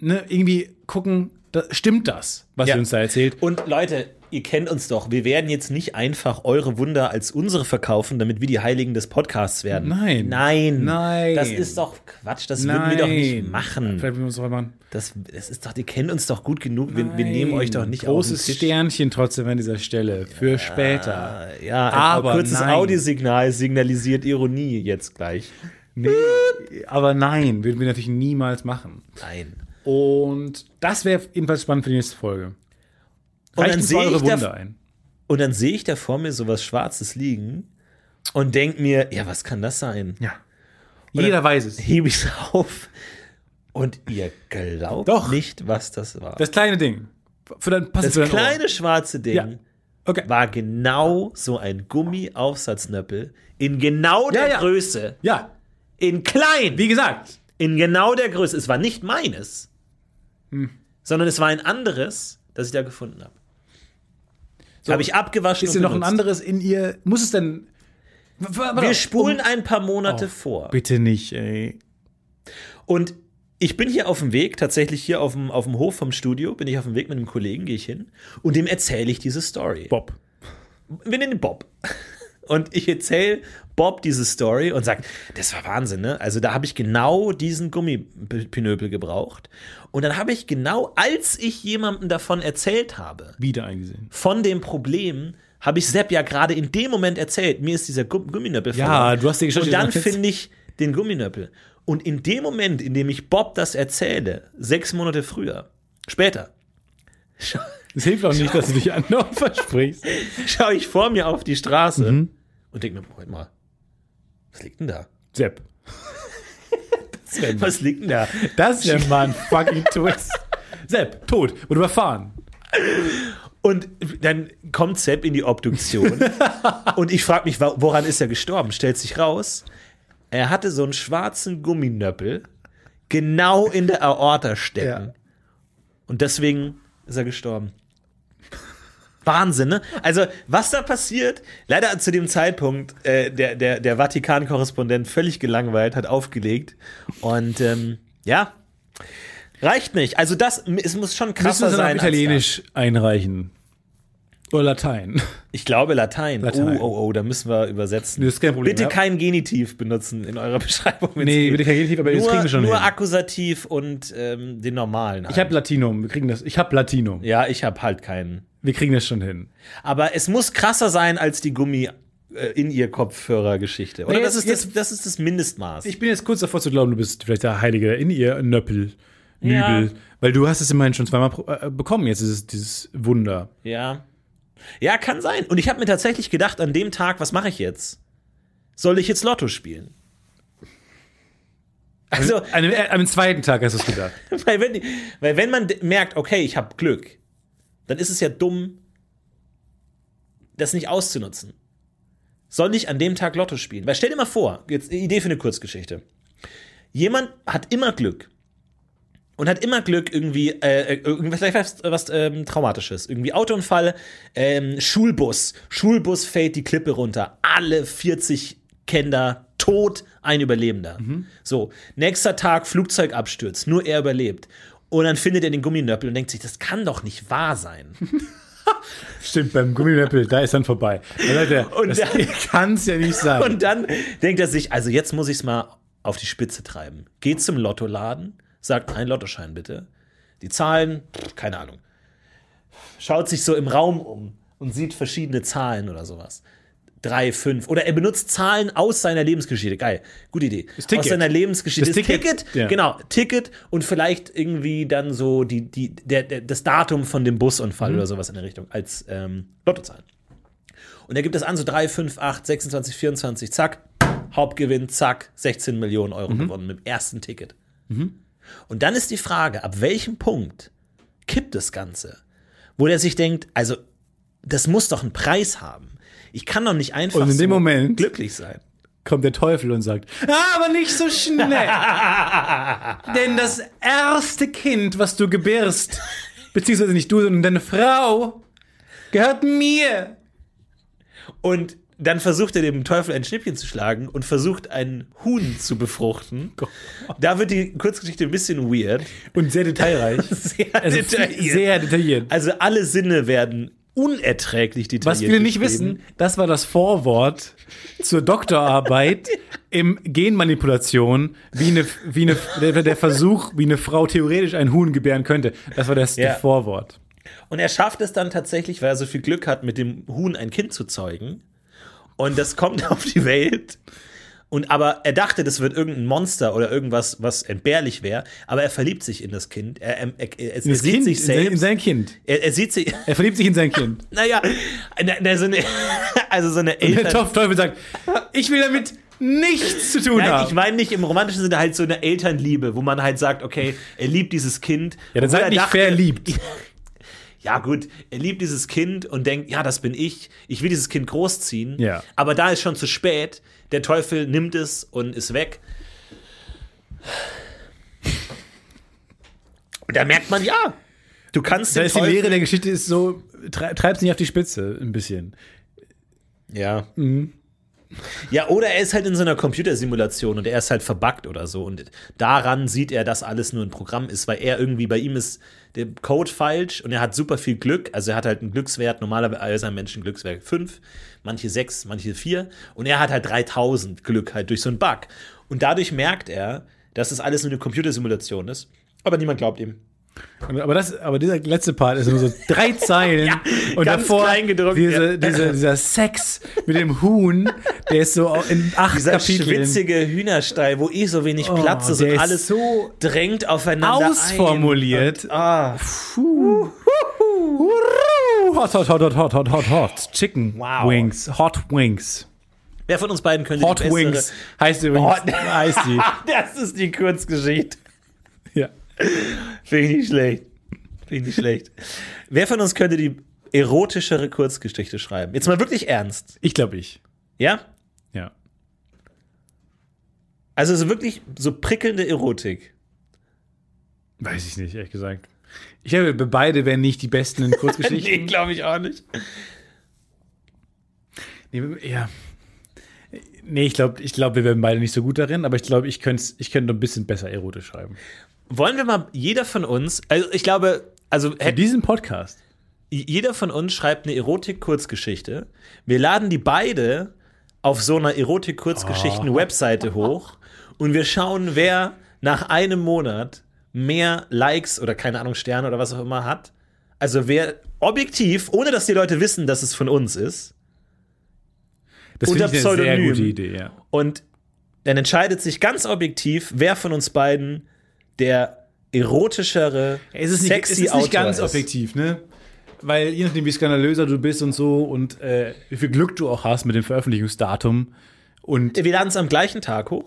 ne, irgendwie gucken, da, stimmt das, was
Ja.
ihr uns da erzählt?
Und Leute, ihr kennt uns doch. Wir werden jetzt nicht einfach eure Wunder als unsere verkaufen, damit wir die Heiligen des Podcasts werden.
Nein.
Nein.
Nein.
Das ist doch Quatsch. Das würden wir doch nicht machen.
Vielleicht wir uns doch machen.
Das, das ist doch, die kennen uns doch gut genug. Wir, wir nehmen euch doch nicht
Großes
auf den Tisch.
Sternchen trotzdem an dieser Stelle für später.
Ja, ein
Aber
kurzes
nein.
Audiosignal signalisiert Ironie jetzt gleich.
Nee, aber nein, würden wir natürlich niemals machen.
Nein.
Und das wäre jedenfalls spannend für die nächste Folge.
Und dann sehe ich da-
Wunder ein.
Und dann sehe ich da vor mir so was Schwarzes liegen und denke mir, ja, was kann das sein?
Ja. Jeder weiß es.
Hebe ich es auf und ihr glaubt
Doch.
nicht, was das war.
Das kleine Ding. Für dein,
Das
für
kleine schwarze Ding
Ja. Ohr. Okay.
war genau so ein Gummiaufsatznöppel in genau der
Ja, ja.
Größe.
Ja,
In klein.
wie gesagt.
In genau der Größe. Es war nicht meines,
Hm.
sondern es war ein anderes, das ich da gefunden habe. Habe ich abgewaschen
Ist
und
noch ein anderes in ihr? Muss es denn.
Wir spulen
um-
ein paar Monate
Oh.
vor.
Bitte nicht, ey.
Und ich bin hier auf dem Weg, tatsächlich hier auf dem, auf dem Hof vom Studio, bin ich auf dem Weg mit einem Kollegen, gehe ich hin und dem erzähle ich diese Story.
Bob.
Wir nennen ihn Bob. Und ich erzähle Bob diese Story und sage, das war Wahnsinn, ne? Also da habe ich genau diesen Gummipinöpel gebraucht. Und dann habe ich genau, als ich jemandem davon erzählt habe,
Wieder eingesehen.
von dem Problem, habe ich Sepp ja gerade in dem Moment erzählt, mir ist dieser Gu- Gumminöppel
Ja, du hast die Geschichte
Und dann finde ich den Gumminöppel. Und in dem Moment, in dem ich Bob das erzähle, sechs Monate früher, später,
Es hilft auch nicht, dass du dich anderen versprichst.
schaue ich vor mir auf die Straße
Mhm.
und denke mir, Moment mal, was liegt denn da?
Sepp.
Was liegt denn da?
Das ist mal ein fucking Twist. Sepp, tot, wurde überfahren.
Und dann kommt Sepp in die Obduktion und ich frage mich, woran ist er gestorben? Stellt sich raus, er hatte so einen schwarzen Gumminöppel genau in der Aorta stecken.
Ja.
Und deswegen ist er gestorben. Wahnsinn, ne? Also, was da passiert, leider zu dem Zeitpunkt, äh, der, der, der Vatikan-Korrespondent völlig gelangweilt, hat aufgelegt. Und ähm, ja, reicht nicht. Also, das, es muss schon
Müssen
krasser
dann
sein. als
Italienisch einreichen? Oder Latein?
Ich glaube Latein.
Latein.
Oh, oh, oh, da müssen wir übersetzen.
Das ist kein Problem.
Bitte
ja.
kein Genitiv benutzen in eurer Beschreibung.
Nee, bitte kein Genitiv, aber das
nur,
kriegen wir schon
Nur
hin.
Akkusativ und ähm, den normalen.
Ich habe Latinum. Wir kriegen das. Ich habe Latinum.
ja, ich habe halt keinen.
Wir kriegen das schon hin.
Aber es muss krasser sein als die Gummi äh, in ihr Kopfhörer-Geschichte. Oder
Nee,
das, ist
jetzt-
das, das ist das Mindestmaß.
Ich bin jetzt kurz davor zu glauben, du bist vielleicht der Heilige in ihr Nöppel.
Ja.
Nübel. Weil du hast es immerhin schon zweimal äh, bekommen, jetzt ist es dieses Wunder.
ja. Ja, kann sein. Und ich habe mir tatsächlich gedacht, an dem Tag, was mache ich jetzt? Soll ich jetzt Lotto spielen? Also,
An dem, äh, am zweiten Tag hast du es gedacht.
Weil wenn, weil wenn man merkt, okay, ich habe Glück, dann ist es ja dumm, das nicht auszunutzen. Soll ich an dem Tag Lotto spielen? Weil stell dir mal vor, jetzt Idee für eine Kurzgeschichte. Jemand hat immer Glück. Und hat immer Glück, irgendwie, äh, irgendwas vielleicht was, was ähm, Traumatisches. Irgendwie Autounfall, ähm, Schulbus. Schulbus fällt die Klippe runter. Alle 40 Kinder tot, ein Überlebender. So, nächster Tag Flugzeugabsturz, nur er überlebt. Und dann findet er den Gumminöppel und denkt sich, das kann doch nicht wahr sein.
Stimmt, beim Gumminöppel, da ist dann vorbei. Er,
Und
das
dann-
kann es ja nicht sein.
Und dann denkt er sich, also jetzt muss ich es mal auf die Spitze treiben. Geht zum Lottoladen, sagt ein Lottoschein bitte. Die Zahlen, keine Ahnung. Schaut sich so im Raum um und sieht verschiedene Zahlen oder sowas. Drei, fünf. Oder er benutzt Zahlen aus seiner Lebensgeschichte. Geil. Gute Idee.
Ticket.
Aus seiner Lebensgeschichte.
Das Ticket, ja.
Genau. Ticket und vielleicht irgendwie dann so die, die, der, der, das Datum von dem Busunfall
Mhm.
oder sowas in der Richtung als ähm, Lottozahlen. Und er gibt es an, so 3, 5, 8, 26, 24, zack, Hauptgewinn, zack, 16 Millionen Euro gewonnen mit dem ersten Ticket. Und dann ist die Frage, ab welchem Punkt kippt das Ganze? Wo der sich denkt, also, das muss doch einen Preis haben. Ich kann doch nicht einfach
Und in dem
so
Moment-
glücklich sein.
kommt der Teufel und sagt, "Ah, aber nicht so schnell. Denn das erste Kind, was du gebärst, beziehungsweise nicht du, sondern deine Frau, gehört mir.
Und dann versucht er dem Teufel ein Schnippchen zu schlagen und versucht ein Huhn zu befruchten. Da wird die Kurzgeschichte ein bisschen weird.
Und sehr detailreich.
Sehr
Also
detailliert.
Sehr detailliert.
Also alle Sinne werden unerträglich detailliert
Was viele nicht wissen, das war das Vorwort zur Doktorarbeit im Genmanipulation, wie eine, wie eine, der, der Versuch, wie eine Frau theoretisch ein Huhn gebären könnte. Das war das
Ja.
Vorwort.
Und er schafft es dann tatsächlich, weil er so viel Glück hat, mit dem Huhn ein Kind zu zeugen. Und das kommt auf die Welt. Und aber er dachte, das wird irgendein Monster oder irgendwas, was entbehrlich wäre. Aber er verliebt sich in das Kind. Er, er, er, er,
Das
sieht
kind,
sich
in sein- in
selbst.
sein Kind.
Er, sieht sich.
Er verliebt sich in sein Kind.
Naja, na, na, so eine, also so eine
Der
Eltern.
Teufel sagt, ich will damit nichts zu tun
Nein, ich
haben.
meine nicht im romantischen Sinne halt so eine Elternliebe, wo man halt sagt, okay, er liebt dieses Kind.
Ja, dann seid
er
nicht
dachte-
verliebt.
Ja, gut, er liebt dieses Kind und denkt, ja, das bin ich. Ich will dieses Kind großziehen.
Ja.
Aber da ist schon zu spät. Der Teufel nimmt es und ist weg. Und da merkt man, ja, du kannst
Da ist die
Teufel
Lehre der Geschichte ist so, tre treib's nicht auf die Spitze, ein bisschen.
Ja. Ja, oder er ist halt in so einer Computersimulation und er ist halt verbuggt oder so. Und daran sieht er, dass alles nur ein Programm ist, weil er irgendwie, bei ihm ist der Code falsch und er hat super viel Glück. Also er hat halt einen Glückswert, normalerweise haben Menschen Glückswert 5, manche 6, manche 4. Und er hat halt 3000 Glück halt durch so einen Bug. Und dadurch merkt er, dass das alles nur eine Computersimulation ist. Aber niemand glaubt ihm.
Und- Aber, das, aber dieser letzte Part ist nur so drei Zeilen und
ganz
davor diese,
ja.
diese, dieser Sex mit dem Huhn, der ist so in acht
Dieser
Kapiteln
schwitzige Hühnerstall, wo eh so wenig
Oh,
Platz ist und alles
so
drängt aufeinander
ausformuliert.
Ein. Ah,
Puh. Hot, hot, hot, hot, hot, hot, hot, hot. Chicken
Wow.
Wings. Hot Wings.
wer von uns beiden könnte
Hot
die bessere
Wings heißt übrigens.
Hot-
heißt die.
das ist die Kurzgeschichte. Finde ich nicht schlecht. Finde ich nicht schlecht. Wer von uns könnte die erotischere Kurzgeschichte schreiben? Jetzt mal wirklich ernst.
Ich glaube ich.
Ja?
Ja.
Also so wirklich so prickelnde Erotik.
Weiß ich nicht, ehrlich gesagt. Ich glaube, wir beide wären nicht die besten in Kurzgeschichten.
glaube ich auch nicht.
Nee, ja. Nee, ich glaube, ich glaub, wir wären beide nicht so gut darin, aber ich glaube, ich könnte ich könnte ein bisschen besser erotisch schreiben.
Wollen wir mal jeder von uns, also ich glaube, also
Für diesen Podcast.
jeder von uns schreibt eine Erotik-Kurzgeschichte. Wir laden die beide auf so einer Erotik-Kurzgeschichten-Webseite hoch und wir schauen, wer nach einem Monat mehr Likes oder keine Ahnung, Sterne oder was auch immer hat. Also wer objektiv, ohne dass die Leute wissen, dass es von uns ist,
Das
Unter
ich eine sehr
Pseudonym.
gute Idee, ja.
und dann entscheidet sich ganz objektiv, wer von uns beiden der erotischere,
Es ist nicht,
sexy
es ist nicht ganz
ist.
objektiv, ne? Weil je nachdem, wie skandalöser du bist und so und äh, wie viel Glück du auch hast mit dem Veröffentlichungsdatum und
Wir laden es am gleichen Tag hoch.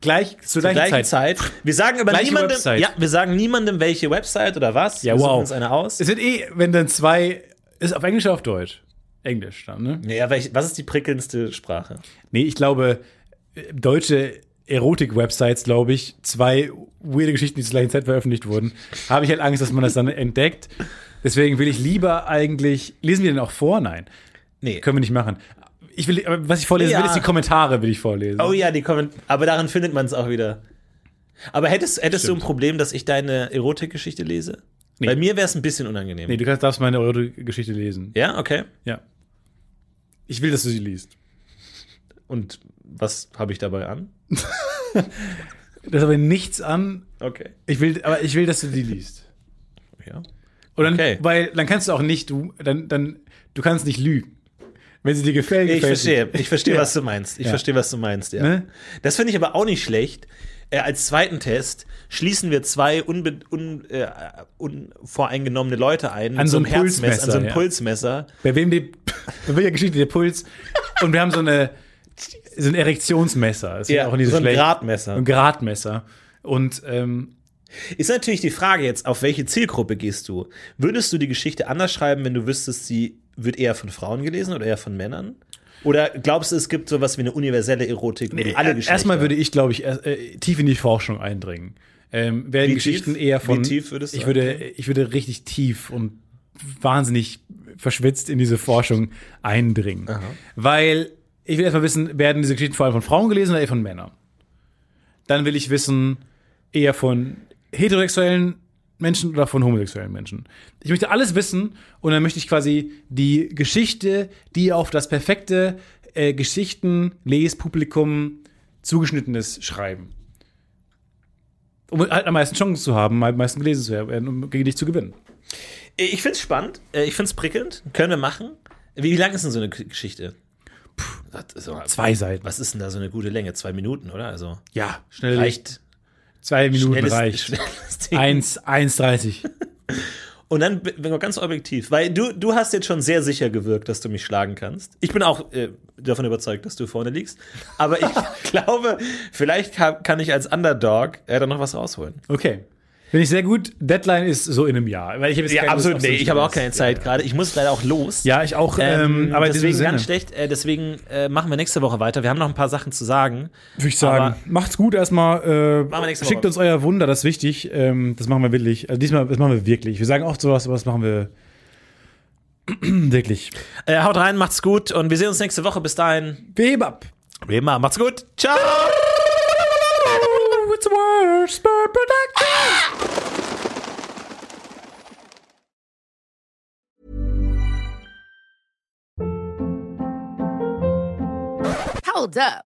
gleich zur
zur
gleichen,
gleichen
Zeit.
Zeit. Wir sagen aber
Gleiche
niemandem,
Website.
ja, wir sagen niemandem, welche Website oder was.
Ja,
wir suchen
wow.
uns eine aus.
Es wird eh, wenn dann zwei, ist auf Englisch oder auf Deutsch? Englisch dann, ne?
Ja, welch, was ist die prickelndste Sprache?
Nee, ich glaube, äh, deutsche Erotik-Websites, glaube ich, zwei weirde Geschichten, die zur gleichen Zeit veröffentlicht wurden, habe ich halt Angst, dass man das dann entdeckt. Deswegen will ich lieber eigentlich, lesen wir denn auch vor? Nein,
Nee.
können wir nicht machen. Ich will, aber was ich vorlesen
Ja.
will, ist die Kommentare, will ich vorlesen.
Oh ja, die kommen. Aber daran findet man es auch wieder. Aber hättest, hättest du ein. Problem, dass ich deine Erotikgeschichte lese?
Nee.
Bei mir wäre es ein bisschen unangenehm.
Nee, du kannst, darfst meine Erotik-Geschichte lesen.
Ja, okay.
Ja. Ich will, dass du sie liest.
Und was habe ich dabei an?
Das aber nichts an.
Okay.
Ich will, aber ich will, dass du die liest.
Ja.
Und dann,
Okay.
weil dann kannst du auch nicht, du, dann, dann, du kannst nicht lügen. Wenn sie dir gefällt,
Ich
gefällt sie.
verstehe, ich verstehe,
Ja.
was du meinst. Ich
Ja.
verstehe, was du meinst, ja.
Ne?
Das finde ich aber auch nicht schlecht. Äh, als zweiten Test schließen wir zwei unbe un äh, unvoreingenommene Leute ein
An so
einem
einem
Herzmesser, an so einem
ja.
Pulsmesser.
Bei wem die, bei welcher Geschichte der Puls? Und wir haben so eine, so ein Erektionsmesser. Ist
Ja,
auch nicht so,
so ein
schlecht.
Gradmesser.
Ein Gradmesser. Und ähm,
Ist natürlich die Frage jetzt, auf welche Zielgruppe gehst du? Würdest du die Geschichte anders schreiben, wenn du wüsstest, sie wird eher von Frauen gelesen oder eher von Männern? Oder glaubst du, es gibt sowas wie eine universelle Erotik, du alle Geschlechter
erstmal würde ich, glaube ich, erst, äh, tief in die Forschung eindringen. Ähm, werden
Wie
Geschichten
tief?
eher von.
Wie tief würdest du
ich würde, ich würde richtig tief und wahnsinnig verschwitzt in diese Forschung eindringen. Weil ich will erstmal wissen, werden diese Geschichten vor allem von Frauen gelesen oder eher von Männern? Dann will ich wissen, eher von heterosexuellen Menschen oder von homosexuellen Menschen. Ich möchte alles wissen und dann möchte ich quasi die Geschichte, die auf das perfekte äh, Geschichten-Lespublikum zugeschnitten ist, schreiben. Um halt am meisten Chancen zu haben, am meisten gelesen zu werden, um gegen dich zu gewinnen.
Ich find's spannend, äh, ich find's prickelnd, können wir machen. Wie, wie lang ist denn so eine Geschichte? Puh, so,
Zwei Seiten.
was ist denn da so eine gute Länge? Zwei Minuten, oder? Also
Ja, schnell.
reicht.
Zwei Minuten
Schnelles,
reicht.
schnelles.
1, 1,30.
Und dann bin wir ganz objektiv, weil du, du hast jetzt schon sehr sicher gewirkt, dass du mich schlagen kannst. Ich bin auch äh, davon überzeugt, dass du vorne liegst. Aber ich glaube, vielleicht kann, kann ich als Underdog äh, da noch was rausholen.
Okay. Finde ich sehr gut. Deadline ist so in einem Jahr. Weil ich habe Lust auf so
Nee, ich habe auch keine Zeit gerade. Ich muss leider auch los.
Ja, ich auch.
Ähm,
Ähm, aber
deswegen ganz schlecht. Äh, deswegen äh, machen wir nächste Woche weiter. Wir haben noch ein paar Sachen zu sagen.
würde ich sagen,
aber-
macht's gut erstmal. Äh,
wir nächste
schickt
Woche.
uns euer Wunder, das ist wichtig. Ähm, das machen wir wirklich. Also diesmal, das machen wir wirklich. Wir sagen oft sowas, aber das machen wir wirklich.
Äh, haut rein, macht's gut und wir sehen uns nächste Woche. Bis dahin.
Heben ab.
Macht's gut. Ciao.
It's worse, but production.
Hold up.